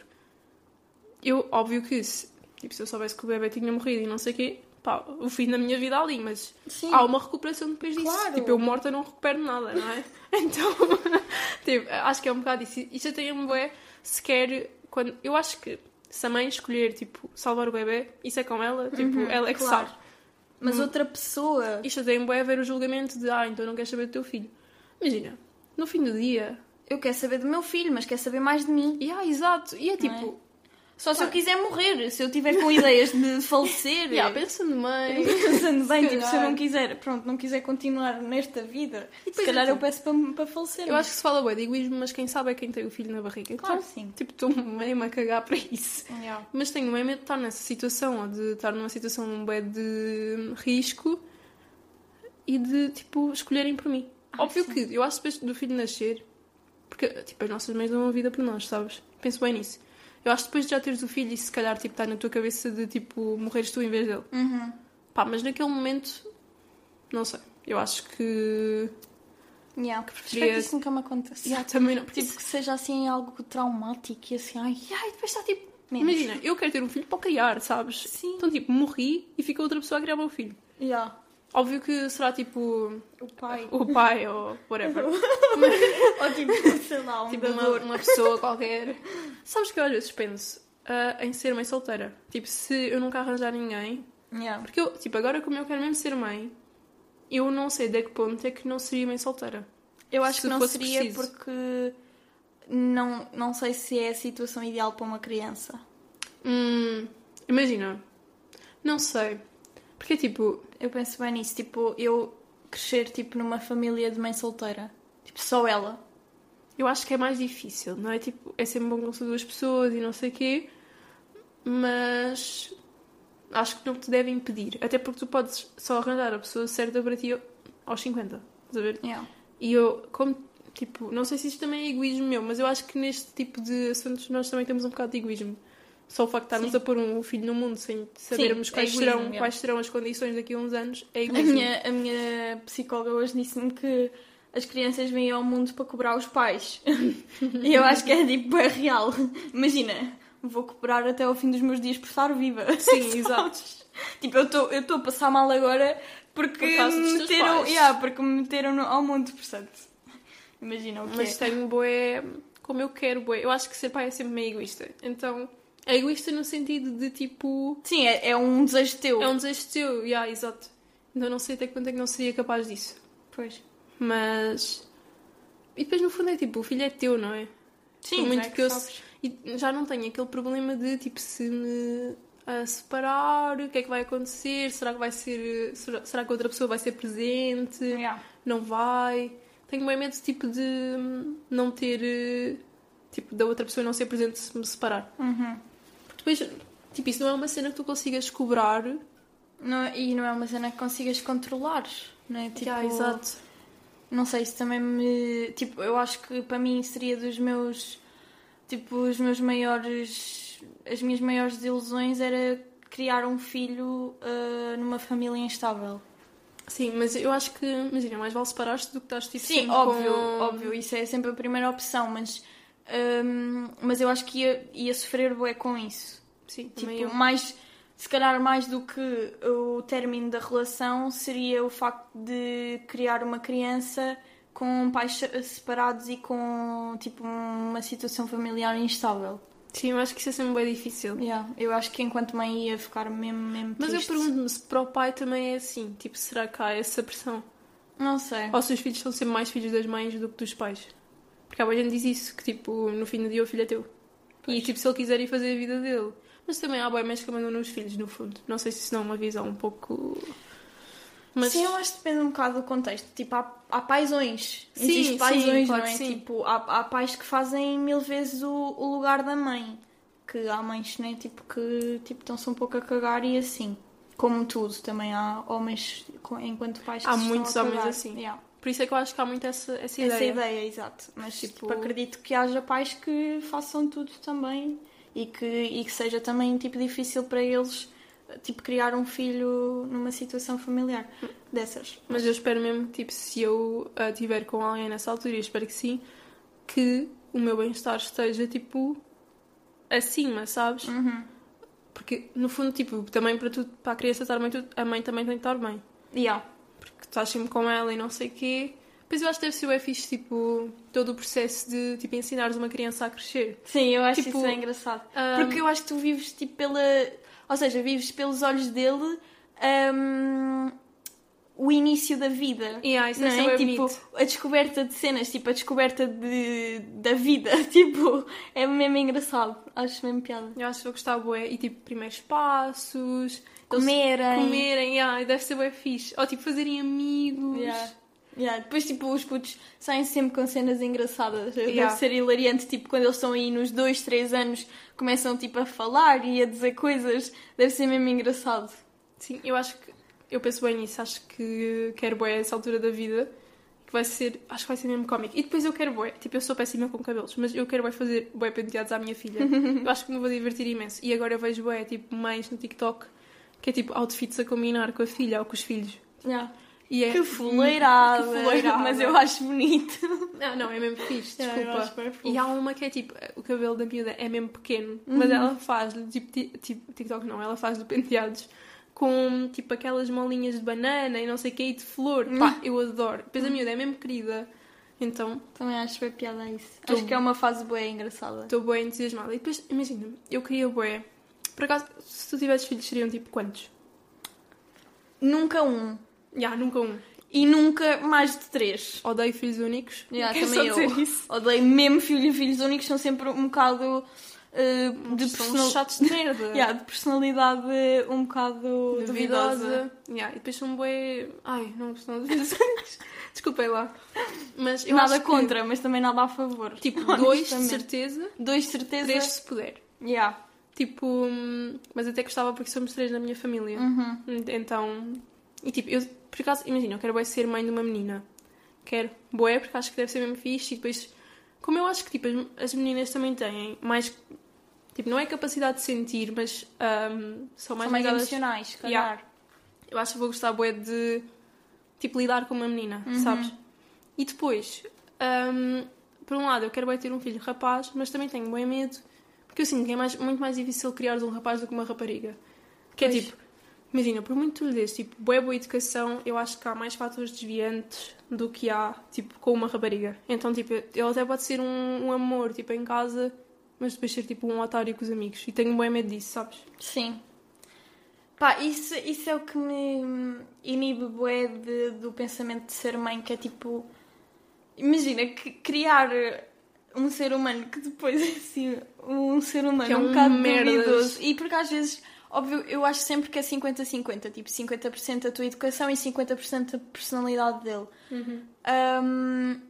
Eu, óbvio que se, tipo, se eu soubesse que o bebê tinha morrido e não sei o quê, pá, o fim da minha vida ali, mas Sim. há uma recuperação depois disso. Claro. Tipo, eu morta não recupero nada, não é? [laughs] então, [laughs] tipo, acho que é um bocado isso. Isso eu tenho bué, se quer, quando, eu acho que se a mãe escolher, tipo, salvar o bebê, isso é com ela, tipo, uhum, ela é que claro. sabe. Mas hum. outra pessoa... Isto tem bué a ver o julgamento de, ah, então não queres saber do teu filho. Imagina, no fim do dia... Eu quero saber do meu filho, mas quero saber mais de mim. E ah, exato. E é tipo, só se eu quiser morrer, se eu tiver com ideias de [laughs] falecer. yeah, pensando [laughs] bem. Pensando bem, tipo, se eu não quiser, pronto, não quiser continuar nesta vida, se calhar eu peço para, para falecer. Eu acho que se fala bem de egoísmo, mas quem sabe é quem tem o filho na barriga. Claro, então, sim. Tipo, estou meio a cagar para isso. Yeah. Mas tenho meio medo de estar nessa situação, ou de estar numa situação bem de risco e de, tipo, escolherem por mim. Ah, Óbvio sim. que eu acho que depois do filho nascer, porque, tipo, as nossas mães dão uma vida por nós, sabes? Penso bem nisso. Eu acho que depois de já teres o filho e se calhar tipo, está na tua cabeça de tipo morreres tu em vez dele. Uhum. Pá, mas naquele momento, não sei. Eu acho que. Yeah, que preferia... Espero que isso nunca me aconteça. Yeah, também não. Tipo, isso... que seja assim algo traumático e assim, ai, ai depois está tipo. Menos. Imagina, eu quero ter um filho para criar, sabes? Sim. Então, tipo, morri e fica outra pessoa a criar o meu filho. Yeah. Óbvio que será tipo. O pai. O pai ou whatever. [laughs] ou tipo, sei lá, um tipo uma, uma, pessoa qualquer. Sabes que eu às vezes penso. uh, em ser mãe solteira. Tipo, se eu nunca arranjar ninguém. Yeah. Porque eu, tipo, agora como eu quero mesmo ser mãe, eu não sei até que ponto é que não seria mãe solteira. Eu acho Se que não seria preciso. porque não, não sei se é a situação ideal para uma criança. Hum, imagina. Não sei. Porque, tipo, Eu penso bem nisso, tipo, eu crescer tipo numa família de mãe solteira. Tipo, só ela. eu acho que é mais difícil, não é? Tipo, é sempre bom com duas pessoas e não sei o quê, mas acho que não te deve impedir. Até porque tu podes só arranjar a pessoa certa para ti aos 50. Estás a ver? Yeah. E eu, como, tipo, não sei se isto também é egoísmo meu, mas eu acho que neste tipo de assuntos nós também temos um bocado de egoísmo. Só o facto de estarmos Sim. a pôr um filho no mundo sem sabermos é quais, egoísmo, serão, quais serão as condições daqui a uns anos é A minha, a minha psicóloga hoje disse-me que as crianças vêm ao mundo para cobrar os pais. e [laughs] eu acho que é tipo, é real. Imagina, vou cobrar até ao fim dos meus dias por estar viva. [laughs] Sim, exato. Tipo, eu estou a passar mal agora porque Por me meteram, yeah, porque me meteram no- ao mundo, portanto. Imagina o que Mas é. tenho boé como eu quero, boé. Eu acho que ser pai é sempre meio egoísta. Então, é egoísta no sentido de tipo. Sim, é, é um desejo teu. É um desejo teu, yeah, exato. Então não sei até quanto é que não seria capaz disso. Pois. Mas. E depois no fundo é tipo, o filho é teu, não é? Sim, Por muito é que eu sabes. E já não tenho aquele problema de tipo se me a separar, o que é que vai acontecer? Será que vai ser. Será, que outra pessoa vai ser presente? Yeah. Não vai? Tenho bem medo tipo de não ter eh, tipo da outra pessoa não ser presente se me separar. Uhum. Depois, tipo, isso não é uma cena que tu consigas cobrar. Não, e não é uma cena que consigas controlar, não é? Tipo, Yeah, exato. Não sei, isso também me. Tipo, eu acho que para mim seria dos meus. Tipo, os meus maiores. As minhas maiores desilusões era criar um filho ah, numa família instável. Sim, mas eu acho que, imagina, mais vale separar-te do que estás tipo Sim, óbvio, com- óbvio, isso é sempre a primeira opção, mas. Hum, mas eu acho que ia, ia sofrer bué com isso. Sim, Tipo, mais, se calhar mais do que o término da relação seria o facto de criar uma criança com pais se- separados e com tipo uma situação familiar instável. Sim, eu acho que isso é sempre bem difícil. Yeah, eu acho que enquanto mãe ia ficar mesmo, mesmo Mas eu pergunto-me se para o pai também é assim. Tipo, será que há essa pressão? Não sei. Ou se os filhos são sempre mais filhos das mães do que dos pais? Porque há gente diz isso, que tipo, no fim do dia o filho é teu. E tipo, se ele quiser ir fazer a vida dele. Mas também há bem mães que abandonam os filhos, no fundo. Não sei se isso não é uma visão um pouco... Mas... Sim, eu acho que depende um bocado do contexto. Tipo, há, há paisões. Sim, Existem sim, paisões, claro não é? sim. Tipo, há, há pais que fazem mil vezes o, o lugar da mãe. Que há mães, né? Tipo, que tipo, estão-se um pouco a cagar e assim. Como tudo, também há homens enquanto pais que Há muitos homens assim. Yeah. Por isso é que eu acho que há muito essa, essa ideia. Essa ideia, exato. Mas Tipo- tipo, acredito que haja pais que façam tudo também e que, e que seja também tipo, difícil para eles tipo, criar um filho numa situação familiar dessas. Mas eu espero mesmo, tipo, se eu ah, tiver com alguém nessa altura, eu espero que sim, que o meu bem-estar esteja, tipo, acima, sabes? Uhum. Porque, no fundo, tipo, também para, tu, para a criança estar bem, a mãe também tem que estar bem. Yeah. Porque tu estás sempre com ela e não sei o quê. Depois eu acho que deve ser o fixe, tipo, todo o processo de, tipo, ensinares uma criança a crescer. Sim, eu acho Tipo, isso bem engraçado. ah, Porque eu acho que tu vives tipo pela. Ou seja, vives pelos olhos dele hum, o início da vida. Yeah, isso não é? bué Tipo, bonito. a descoberta de cenas, tipo, a descoberta de, da vida. [laughs] Tipo, é mesmo engraçado. Acho mesmo piada. Eu acho que vou gostar bué. E, tipo, primeiros passos. Comerem. Comerem, yeah, deve ser bué fixe. Ou, tipo, fazerem amigos. Yeah. Yeah. Depois, tipo, os putos saem sempre com cenas engraçadas. Deve Yeah. ser hilariante, tipo, quando eles estão aí nos dois, três anos, começam, tipo, a falar e a dizer coisas. Deve ser mesmo engraçado. Sim, eu acho que. Eu penso bem nisso. Acho que quero bué essa altura da vida. Que vai ser. Acho que vai ser mesmo cómico. E depois eu quero bué. Tipo, eu sou péssima com cabelos. Mas eu quero bué fazer bué penteados à minha filha. [laughs] eu acho que me vou divertir imenso. E agora eu vejo bué, tipo, mães no TikTok. Que é tipo outfits a combinar com a filha ou com os filhos. Yeah. E é... Que fuleirada! Que fuleirada. Mas eu acho bonito. Não, não, é mesmo fixe, desculpa. fofo. e há uma que é tipo, o cabelo da miúda é mesmo pequeno, mas Uhum. ela faz-lhe, tipo, ti- tipo, TikTok não, ela faz-lhe penteados com tipo aquelas molinhas de banana e não sei o que, e de flor. Uhum. Pá, eu adoro. Depois a miúda é mesmo querida Então. Também acho bem piada isso. Tô... Acho que é uma fase boa engraçada. Estou bem entusiasmada. E depois, imagina, eu queria boé. Por acaso, se tu tivesses filhos, seriam tipo quantos? Nunca um. Já, yeah, nunca um. E nunca mais de três. Odeio filhos únicos. Yeah, também eu. Isso. Odeio mesmo filhos e filhos únicos, são sempre um bocado uh, de personalidade. chatos de merda. [laughs] yeah, de personalidade um bocado duvidosa. duvidosa. Yeah, e depois são bem. Ai, não filhos únicos. [laughs] Desculpem lá. Mas nada contra, que... mas também nada a favor. Tipo, [laughs] dois de certeza. Dois de certeza. Três se puder. Yeah. Tipo, hum, mas até gostava porque somos três na minha família. Uhum. Então. E tipo, eu, por acaso, imagina, eu quero bem ser mãe de uma menina. Quero. Boé, porque acho que deve ser mesmo fixe. E depois, como eu acho que tipo, as, as meninas também têm mais Tipo, não é capacidade de sentir, mas um, são mais, são mais emocionais, calhar. Yeah. Eu acho que vou gostar bué de, tipo, lidar com uma menina, uhum. sabes? E depois, um, por um lado, eu quero bem ter um filho rapaz, mas também tenho bem medo, porque eu sinto que é mais, muito mais difícil criar um rapaz do que uma rapariga. Que é pois. tipo, imagina, por muito tu lhe dês, tipo, boa boa educação, eu acho que há mais fatores desviantes do que há, tipo, com uma rapariga. Então, tipo, ele até pode ser um, um amor, tipo, em casa mas depois ser tipo um otário com os amigos. E tenho bem medo disso, sabes? Sim. Pá, isso, isso é o que me inibe bué de, do pensamento de ser mãe, que é tipo... Imagina, que criar um ser humano que depois é assim, um ser humano é um, um bocado duvidoso. E porque às vezes, óbvio, eu acho sempre que é 50-50, tipo 50% a tua educação e 50% a personalidade dele. Uhum. Um,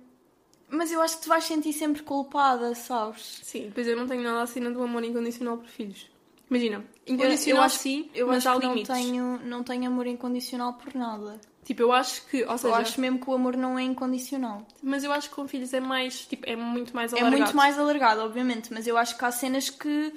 mas eu acho que tu vais sentir sempre culpada, sabes? Sim, pois eu não tenho nada assim do amor incondicional por filhos. Imagina, incondicional eu, eu sim, eu mas acho há limites. Não tenho, não tenho amor incondicional por nada. Tipo, eu acho que. Ou seja, eu acho mesmo que o amor não é incondicional. Mas eu acho que com filhos é mais. Tipo, é muito mais alargado. É muito mais alargado, obviamente. Mas eu acho que há cenas que,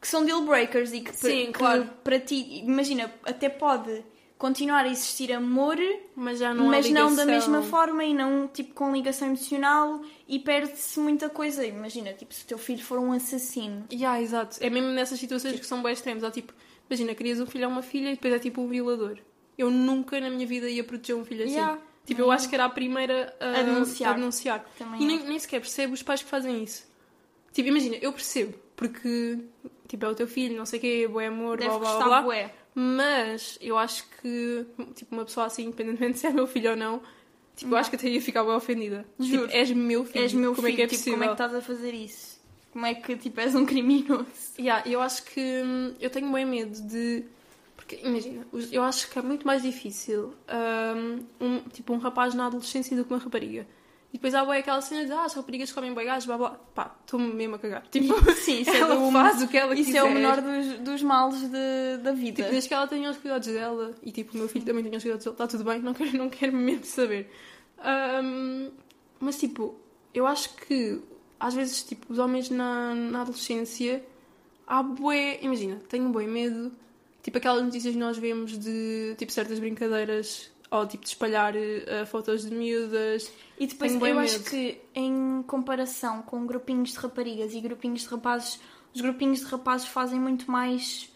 que são deal breakers e que, Sim, que claro. para ti. Imagina, até pode continuar a existir amor, mas, já não, mas não da mesma forma e não tipo com ligação emocional e perde-se muita coisa. Imagina, tipo, se o teu filho for um assassino. Yeah, exato. É mesmo nessas situações tipo... que são bem extremas. Ou tipo, imagina, querias um filho ou uma filha e depois é tipo um violador. Eu nunca na minha vida ia proteger um filho assim. Yeah. Tipo, eu acho que era a primeira a, a denunciar. A denunciar. e nem, nem sequer percebo os pais que fazem isso. Tipo, imagina, eu percebo, porque tipo, é o teu filho, não sei o quê, boé amor, Deve blá blá blá. Bué. Mas eu acho que, tipo, uma pessoa assim, independentemente [laughs] se é meu filho ou não, tipo, eu acho que até ia ficar bem ofendida. Juro. Tipo, és meu filho. És meu como filho. é que é tipo, possível? como é que estás a fazer isso? Como é que, tipo, és um [laughs] criminoso? Yeah, eu acho que hum, eu tenho bem medo de... Porque, imagina, eu acho que é muito mais difícil um, um, tipo, um rapaz na adolescência do que uma rapariga. E depois há bem aquela cena de ah, as raparigas comem bem gajos, blá blá. Pá, estou-me mesmo a cagar. Tipo, [laughs] Sim, isso ela é do, faz o que ela isso quiser. é o menor dos, dos males de, da vida. Tipo, desde que ela tenha os cuidados dela e tipo, o meu filho também tenha os cuidados dela, está tudo bem, não quero, [laughs] não quero mesmo saber. Um, mas tipo, eu acho que às vezes, tipo, os homens na, na adolescência há bué. Imagina, tenho bué medo. Tipo, aquelas notícias que nós vemos de tipo certas brincadeiras ou tipo de espalhar uh, fotos de miúdas. E depois eu medo. acho que em comparação com grupinhos de raparigas e grupinhos de rapazes, os grupinhos de rapazes fazem muito mais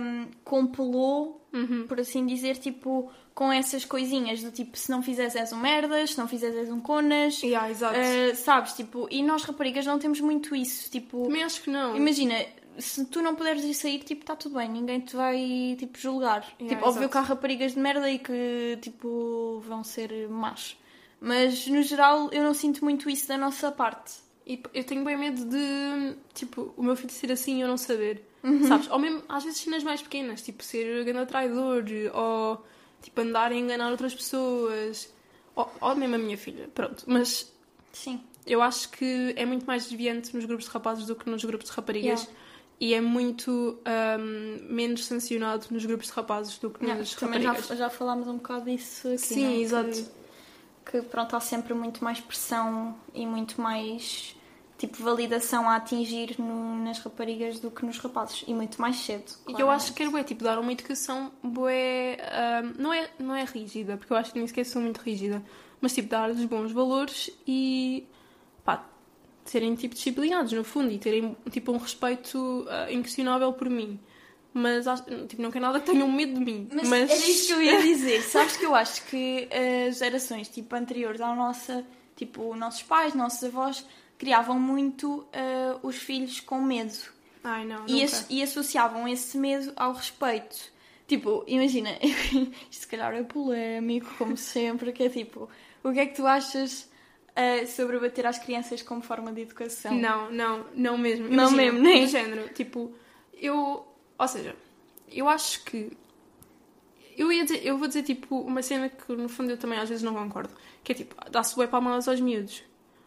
um, compolô, uhum. por assim dizer, tipo com essas coisinhas do tipo se não fizeres és um merdas, se não fizeres és um conas. Yeah, exato. Uh, sabes, tipo, e nós raparigas não temos muito isso, tipo. Também acho que não. Imagina, se tu não puderes ir sair, tipo, está tudo bem, ninguém te vai, tipo, julgar. Yeah, tipo, óbvio que há raparigas de merda e que, tipo, vão ser más. Mas, no geral, eu não sinto muito isso da nossa parte. E eu tenho bem medo de, tipo, o meu filho ser assim e eu não saber. Uhum. Sabes? Ou mesmo, às vezes, cenas mais pequenas, tipo, ser grande traidor, ou, tipo, andar a enganar outras pessoas. Ou, ou mesmo a minha filha, pronto. Mas, sim. Eu acho que é muito mais desviante nos grupos de rapazes do que nos grupos de raparigas. Yeah e é muito um, menos sancionado nos grupos de rapazes do que nos yeah, também raparigas. Já, já falámos um bocado disso aqui, Sim, né? exato. Que, que, pronto, há sempre muito mais pressão e muito mais tipo validação a atingir no, nas raparigas do que nos rapazes e muito mais cedo. E eu acho que é bué, tipo, dar uma educação bué, um, não, é, não é rígida, porque eu acho que nem sequer sou muito rígida, mas tipo, dar-lhes bons valores e serem tipo disciplinados no fundo e terem tipo um respeito uh, inquestionável por mim. Mas tipo, não quer nada que tenham medo de mim. Mas, mas... era isso que eu ia dizer. [laughs] Sabes que eu acho que as gerações tipo anteriores à nossa tipo, nossos pais, nossos avós, criavam muito uh, os filhos com medo. Ai, não, e, as, e, associavam esse medo ao respeito. Tipo, imagina, [laughs] isto se calhar é polémico, como sempre, que é tipo, o que é que tu achas uh, sobre bater às crianças como forma de educação? Não, não, não mesmo. Imagina, não mesmo, nem. género, tipo, eu. Ou seja, eu acho que. Eu, ia dizer, eu vou dizer tipo uma cena que no fundo eu também às vezes não concordo. Que é tipo, dá-se bué palmadas aos miúdos.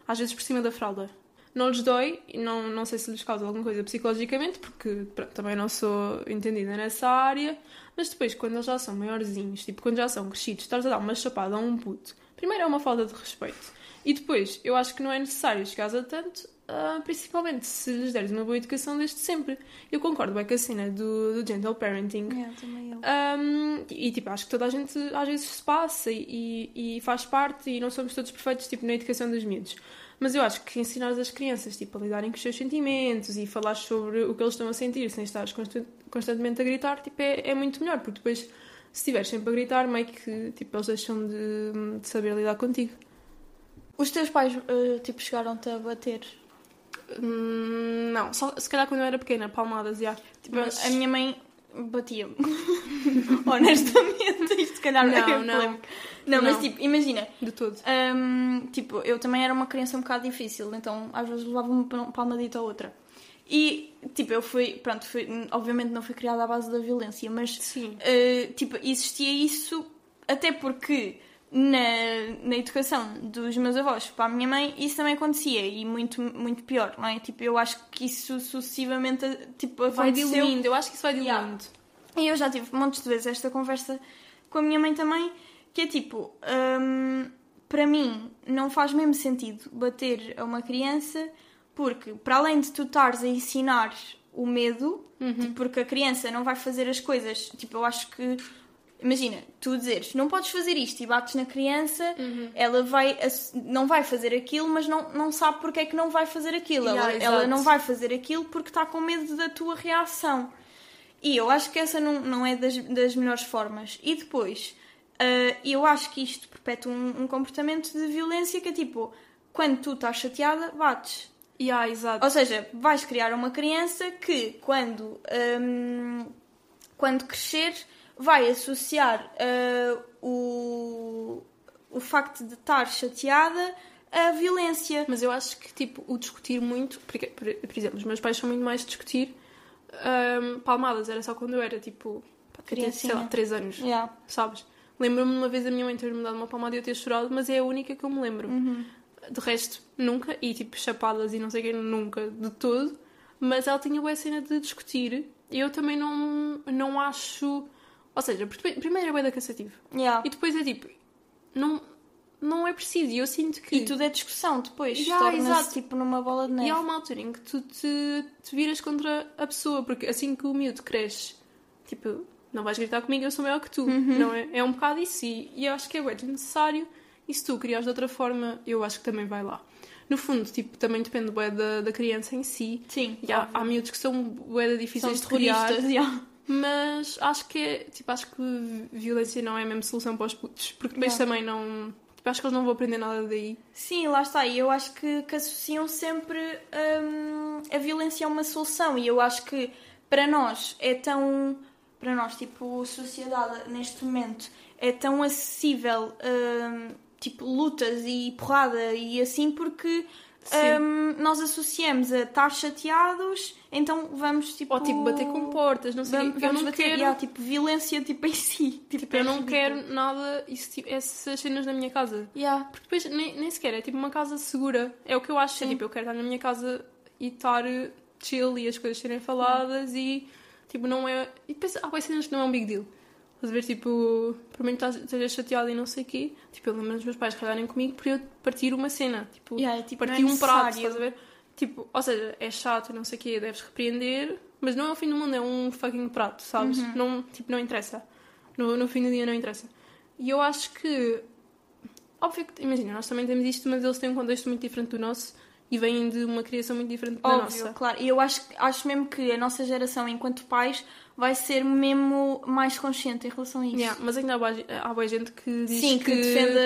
Às vezes por cima da fralda. Não lhes dói, não, não sei se lhes causa alguma coisa psicologicamente, porque pronto, também não sou entendida nessa área. Mas depois, quando eles já são maiorzinhos, tipo, quando já são crescidos, estás a dar uma chapada a um puto. Primeiro é uma falta de respeito. E depois, eu acho que não é necessário chegares a tanto Uh, principalmente se lhes deres uma boa educação desde sempre. Eu concordo bem com a cena do, do gentle parenting. É, também eu. Um, e tipo, acho que toda a gente às vezes se passa e, e faz parte e não somos todos perfeitos tipo, na educação dos miúdos. Mas eu acho que ensinar as crianças tipo, a lidarem com os seus sentimentos e falar sobre o que eles estão a sentir sem estar constantemente a gritar tipo, é, é muito melhor, porque depois, se estiveres sempre a gritar, meio que tipo, eles deixam de, de saber lidar contigo. Os teus pais uh, tipo, chegaram-te a bater Hum, não, só, se calhar quando eu era pequena, palmadas, já. Tipo, mas... A minha mãe batia-me. [laughs] Honestamente, isto se calhar não, é não. Não, não, mas tipo, imagina. De tudo. Um, tipo, eu também era uma criança um bocado difícil, então às vezes levava uma palmadita ou outra. E, tipo, eu fui, pronto, fui, obviamente não fui criada à base da violência, mas, Sim. Uh, tipo, existia isso até porque na, na educação dos meus avós para a minha mãe, isso também acontecia e muito, muito pior, não é? Tipo, eu acho que isso sucessivamente tipo, aconteceu. Vai diluindo, eu acho que isso vai diluindo. Yeah. E eu já tive montes de vezes esta conversa com a minha mãe também, que é tipo, hum, para mim não faz mesmo sentido bater a uma criança, porque para além de tu estares a ensinar o medo, uhum. tipo, porque a criança não vai fazer as coisas, tipo, eu acho que Imagina, tu dizeres, não podes fazer isto e bates na criança, uhum. ela vai, não vai fazer aquilo, mas não, não sabe porque é que não vai fazer aquilo. Yeah, ela, ela, não vai fazer aquilo porque está com medo da tua reação. E eu acho que essa não, não é das, das melhores formas. E depois, uh, eu acho que isto perpetua um, um, comportamento de violência que é tipo, quando tu estás chateada, bates. Yeah, exato. Ou seja, vais criar uma criança que quando, um, quando crescer vai associar uh, o, o facto de estar chateada à violência. Mas eu acho que, tipo, o discutir muito... Porque, por, por exemplo, os meus pais são muito mais de discutir um, palmadas. Era só quando eu era, tipo... Criança, sei lá, 3 anos. Yeah. Sabes? Lembro-me uma vez a minha mãe ter-me dado uma palmada e eu ter chorado, mas é a única que eu me lembro. Uhum. De resto, nunca. E, tipo, chapadas e não sei o que, nunca, de todo. Mas ela tinha boa cena de discutir. Eu também não, não acho ou seja, primeiro é bem cansativo. Yeah. E depois é tipo, não, não é preciso. E eu sinto que. E tudo é discussão depois. Yeah, Torna-se tipo numa bola de neve. E há uma altura em que tu te, te viras contra a pessoa, porque assim que o miúdo cresce, tipo, não vais gritar comigo, eu sou maior que tu. Uhum. Não é? É um bocado isso. E, e eu acho que é bem necessário. E se tu criares de outra forma, eu acho que também vai lá. No fundo, tipo, também depende bué da, da criança em si. Sim. E há, há miúdos que são bué difíceis são de criar. Yeah. Mas acho que é, tipo, acho que violência não é a mesma solução para os putos, porque depois não. também não. Tipo, acho que eles não vão aprender nada daí. Sim, lá está. E eu acho que, que associam sempre hum, a violência a uma solução. E eu acho que para nós é tão. Para nós, tipo, sociedade neste momento é tão acessível, hum, tipo, lutas e porrada e assim, porque um, nós associamos a estar chateados, então vamos tipo. Ou tipo bater com portas, não sei vamos, vamos bater, quero... yeah, tipo violência tipo em si. [laughs] Tipo, tipo eu não quero nada, isso, tipo, essas cenas na minha casa. Yeah. Porque depois nem, nem sequer é tipo uma casa segura. É o que eu acho. É, tipo, eu quero estar na minha casa e estar chill e as coisas serem faladas e tipo não é. E depois há cenas que não é um big deal. Estás a ver, tipo, por mim estejas chateada e não sei o quê. Tipo, eu lembro dos meus pais calharem comigo por eu partir uma cena. Tipo, yeah, tipo partir é um prato, estás a ver? Tipo, ou seja, é chato e não sei o quê, deves repreender, mas não é o fim do mundo, é um fucking prato, sabes? Uhum. Não, tipo, não interessa. No, no fim do dia não interessa. E eu acho que. Óbvio que, imagina, nós também temos isto, mas eles têm um contexto muito diferente do nosso e vêm de uma criação muito diferente da Óbvio, nossa. claro. E eu acho, acho mesmo que a nossa geração, enquanto pais, vai ser mesmo mais consciente em relação a isso. Yeah, mas ainda há boa, há boa gente que diz Sim, que... que defende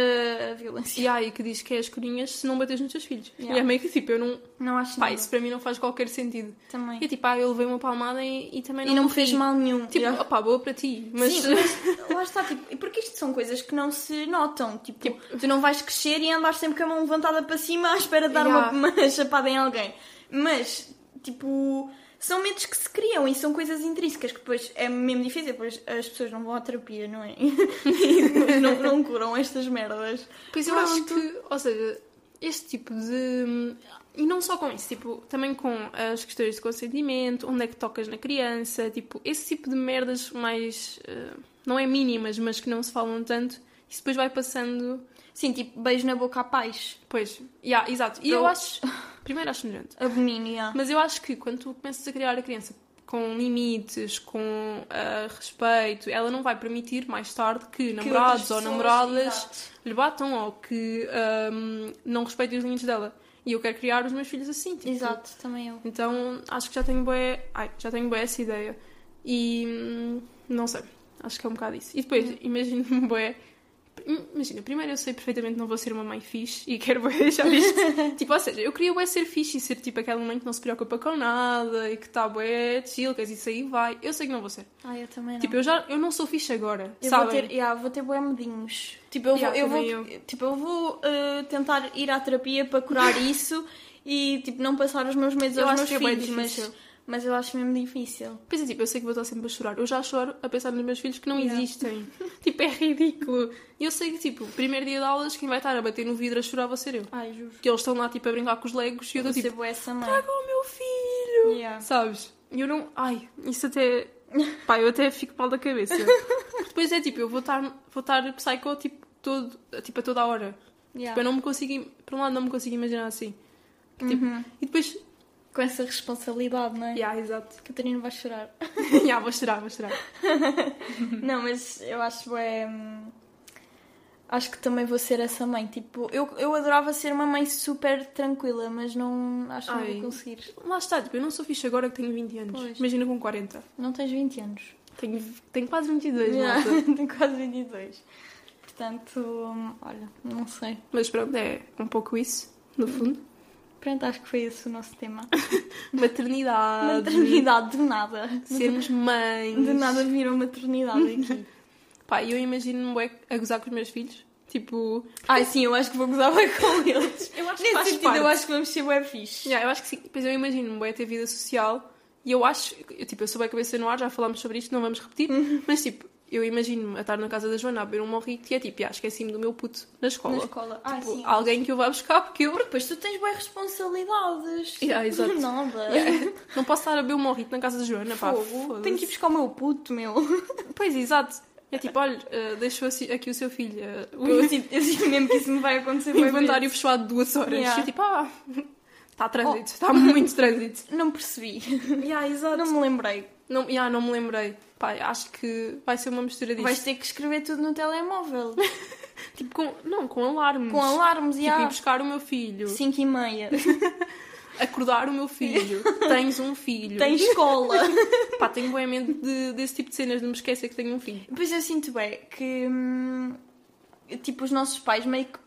a violência. Yeah, e que diz que é as corinhas se não bateres nos teus filhos. Yeah. E é meio que tipo, eu não. Não acho Pá, nada. isso para mim não faz qualquer sentido. Também. E tipo, ah, eu levei uma palmada e, e também não E não me fez mal nenhum. Tipo, Yeah. opá, boa para ti. Mas. Sim, mas lá está, tipo, porque isto são coisas que não se notam. Tipo, tu não vais crescer e andas sempre com a mão levantada para cima à espera de dar Yeah. uma, [laughs] uma chapada em alguém. Mas, tipo, são medos que se criam e são coisas intrínsecas que depois é mesmo difícil, depois as pessoas não vão à terapia, não é? [laughs] E não, não curam estas merdas. Pois eu acho que, ou seja, este tipo de. E não só com isso, tipo, também com as questões de consentimento, onde é que tocas na criança, tipo, esse tipo de merdas mais. eh, não é mínimas, mas que não se falam tanto, isso depois vai passando. Sim, tipo, beijo na boca à paz. Pois, yeah, exato. E eu, Eu- acho. Primeiro acho nojento. Abomínio. yeah. Mas eu acho que quando tu começas a criar a criança com limites, com ah, respeito, ela não vai permitir mais tarde que, Que namorados ou namoradas exato. lhe batam ou que ahm, não respeitem os limites dela. E eu quero criar os meus filhos assim. Tipo, Exato, também eu. Então acho que já tenho bué, ai, já tenho bué essa ideia. E hum, não sei, acho que é um bocado isso. E depois, Uhum. imagino-me bué. Imagina, primeiro eu sei perfeitamente que não vou ser uma mãe fixe e [laughs] quero deixar isto. [laughs] tipo, ou seja, eu queria bué ser fixe e ser tipo aquela mãe que não se preocupa com nada e que está bué chill, que isso aí vai. Eu sei que não vou ser. Ah, eu também não. Tipo, eu já eu não sou fixe agora, Eu vou sabem? ter, yeah, vou ter bué medinhos. Tipo, eu vou, Yeah, eu vou, também tipo, eu vou uh, tentar ir à terapia para curar [laughs] isso e tipo, não passar os meus medos Eu aos meus é filhos, mas. Mas eu acho mesmo difícil. Pois é, tipo, eu sei que vou estar sempre a chorar. Eu já choro a pensar nos meus filhos que não Yeah. existem. [laughs] tipo, é ridículo. E eu sei que, tipo, primeiro dia de aulas, quem vai estar a bater no vidro a chorar vou ser eu. Ai, juro. Que eles estão lá, tipo, a brincar com os legos e eu estou, tipo, traga o meu filho! Yeah. Sabes? E eu não... Ai, isso até... [laughs] Pá, eu até fico mal da cabeça. [laughs] Depois é, tipo, eu vou estar, vou estar psycho, tipo, todo, tipo, a toda a hora. Yeah. Tipo, eu não me consigo... Por um lado, não me consigo imaginar assim. Tipo, Uhum. E depois... Com essa responsabilidade, não é? Yeah, exato. Catarina vai chorar. [laughs] yeah, vou chorar, vou chorar. [laughs] não, mas eu acho hum, Acho que também vou ser essa mãe. Tipo, eu, eu adorava ser uma mãe super tranquila, mas não acho que não Ai. vou conseguir. Lá está, tipo, eu não sou fixe agora que tenho 20 anos. Pois. Imagina com 40. Não tens 20 anos. Tenho, tenho quase 22, Yeah, malta. [laughs] Tenho quase 22. Portanto, hum, olha, não sei. Mas pronto, é um pouco isso, no fundo. Pronto, acho que foi esse o nosso tema. [laughs] Maternidade. Maternidade, de nada. Sermos mães. De nada virou maternidade aqui. [laughs] Pá, eu imagino-me a gozar com os meus filhos. Tipo, Ai, sim, eu acho que vou gozar bem com [laughs] eles. eu acho que Nesse sentido, parte. eu acho que vamos ser bem fixe. Yeah, eu acho que sim. Depois eu imagino-me bué ter vida social. E eu acho, eu, tipo, eu sou bem cabeça no ar, já falámos sobre isto, não vamos repetir. Uhum. Mas tipo, eu imagino-me a estar na casa da Joana a beber um morrito e é tipo, ah, esqueci-me do meu puto na escola. Na escola. Ah, Tipo, sim. alguém que eu vá buscar porque eu Depois tu tens boas responsabilidades. [laughs] Yeah, exato. [laughs] Nada. [laughs] Yeah. Não posso estar a beber um morrito na casa da Joana, pá. Fogo. Tenho que ir buscar o meu puto, meu. Pois, exato. É tipo, olha, uh, deixou assim- aqui o seu filho. uh, Eu sinto, eu sinto mesmo que isso me vai acontecer. o inventário fechado de duas horas. Yeah. E tipo, ah, está trânsito, está muito trânsito. Não percebi. Yeah, exato. Não me lembrei. Não, yeah, não me lembrei. Pá, acho que vai ser uma mistura disso. Vais ter que escrever tudo no telemóvel. [laughs] Tipo, com, não, com alarmes. Com alarmes e Tipo, ir há buscar o meu filho. 5 e meia. [laughs] Acordar o meu filho. Tens um filho. Tem escola. [laughs] Pá, tenho bem medo de, desse tipo de cenas, de me esquecer que tenho um filho. Depois eu sinto bem que, hum, tipo, os nossos pais meio que.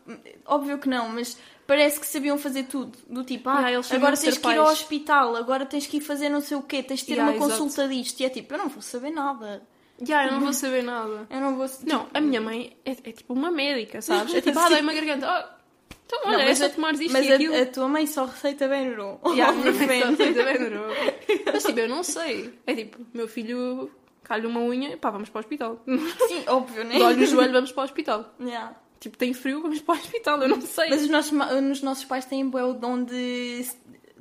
Óbvio que não, mas parece que sabiam fazer tudo. Do tipo, ah, Yeah, eles agora tens que ir ao hospital, agora tens que ir fazer não sei o quê, tens de ter Yeah, uma exato. consulta disto. E é tipo, eu não vou saber nada. Já, eu não vou saber nada. Eu não vou. Não, a minha mãe é, é tipo uma médica, sabes? É [laughs] tipo, ah, dói-me a garganta. Oh, então, olha, Não, é mas a- tomares isto Mas a, a tua mãe só receita Benuron. [laughs] Yeah, a minha mãe só aceita Benuron. [laughs] Mas tipo, eu não sei. É tipo, meu filho calha uma unha, pá, vamos para o hospital. Sim, óbvio, né? Dói-lhe o joelho, vamos para o hospital. Yeah. Tipo, tem frio, vamos para o hospital, eu não sei. Mas os nossos, ma- os nossos pais têm o dom de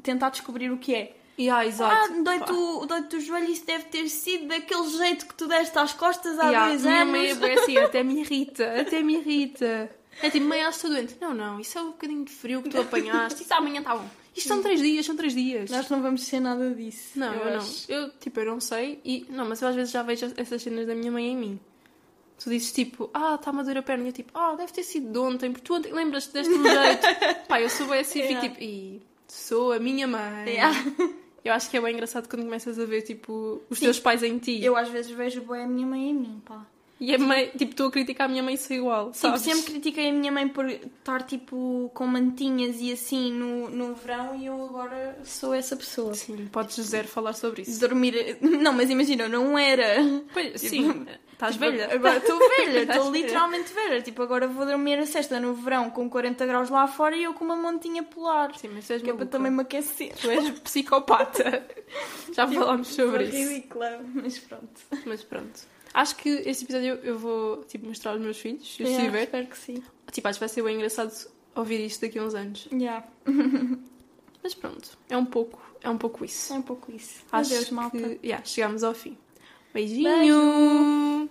tentar descobrir o que é. Yeah, Ah, exato. dói-te o, dói-te o joelho, isso deve ter sido daquele jeito que tu deste às costas há Yeah, dois minha anos. mãe é assim, até me irrita, até me irrita. É tipo, mãe, estou doente. Não, não, isso é um bocadinho de frio que tu apanhaste. Isso amanhã está bom. Isto são três dias, são três dias. Nós não vamos ser nada disso. Não, eu, não. acho. Eu, tipo, eu não sei. E, não, mas eu às vezes já vejo essas cenas da minha mãe em mim. Tu dizes tipo, ah, está a dor a perna. E eu tipo, ah, deve ter sido de ontem, porque tu ontem lembras-te deste [laughs] jeito. Pá, eu sou bem assim, Yeah. tipo, e sou a minha mãe. Yeah. Eu acho que é bem engraçado quando começas a ver, tipo, os Sim. teus pais em ti. Eu às vezes vejo bem a minha mãe em mim, pá. E a mãe, tipo, estou a criticar a minha mãe ser igual, Tipo, sabes? sempre critiquei a minha mãe por estar tipo com mantinhas e assim no, no verão e eu agora sou essa pessoa. Sim, podes zero falar sobre isso. Dormir. [laughs] Não, mas imagina, eu não era. Pois, Tipo, sim, estás Tipo, velha. Agora estou velha, [laughs] estou literalmente velha. Tipo, agora vou dormir a sexta no verão com 40 graus lá fora e eu com uma montinha polar. Sim, mas és Que é para também me aquecer. Tu és psicopata. [laughs] Já falámos sobre isso. ridícula, mas pronto. Mas pronto. Acho que este episódio eu vou, tipo, mostrar aos meus filhos, se Yeah, estiver. Espero que sim. Tipo, acho que vai ser bem engraçado ouvir isto daqui a uns anos. Yeah. [laughs] Mas pronto, é um pouco, é um pouco isso. É um pouco isso. Acho Adeus, malta. que yeah, chegamos ao fim. Beijinho!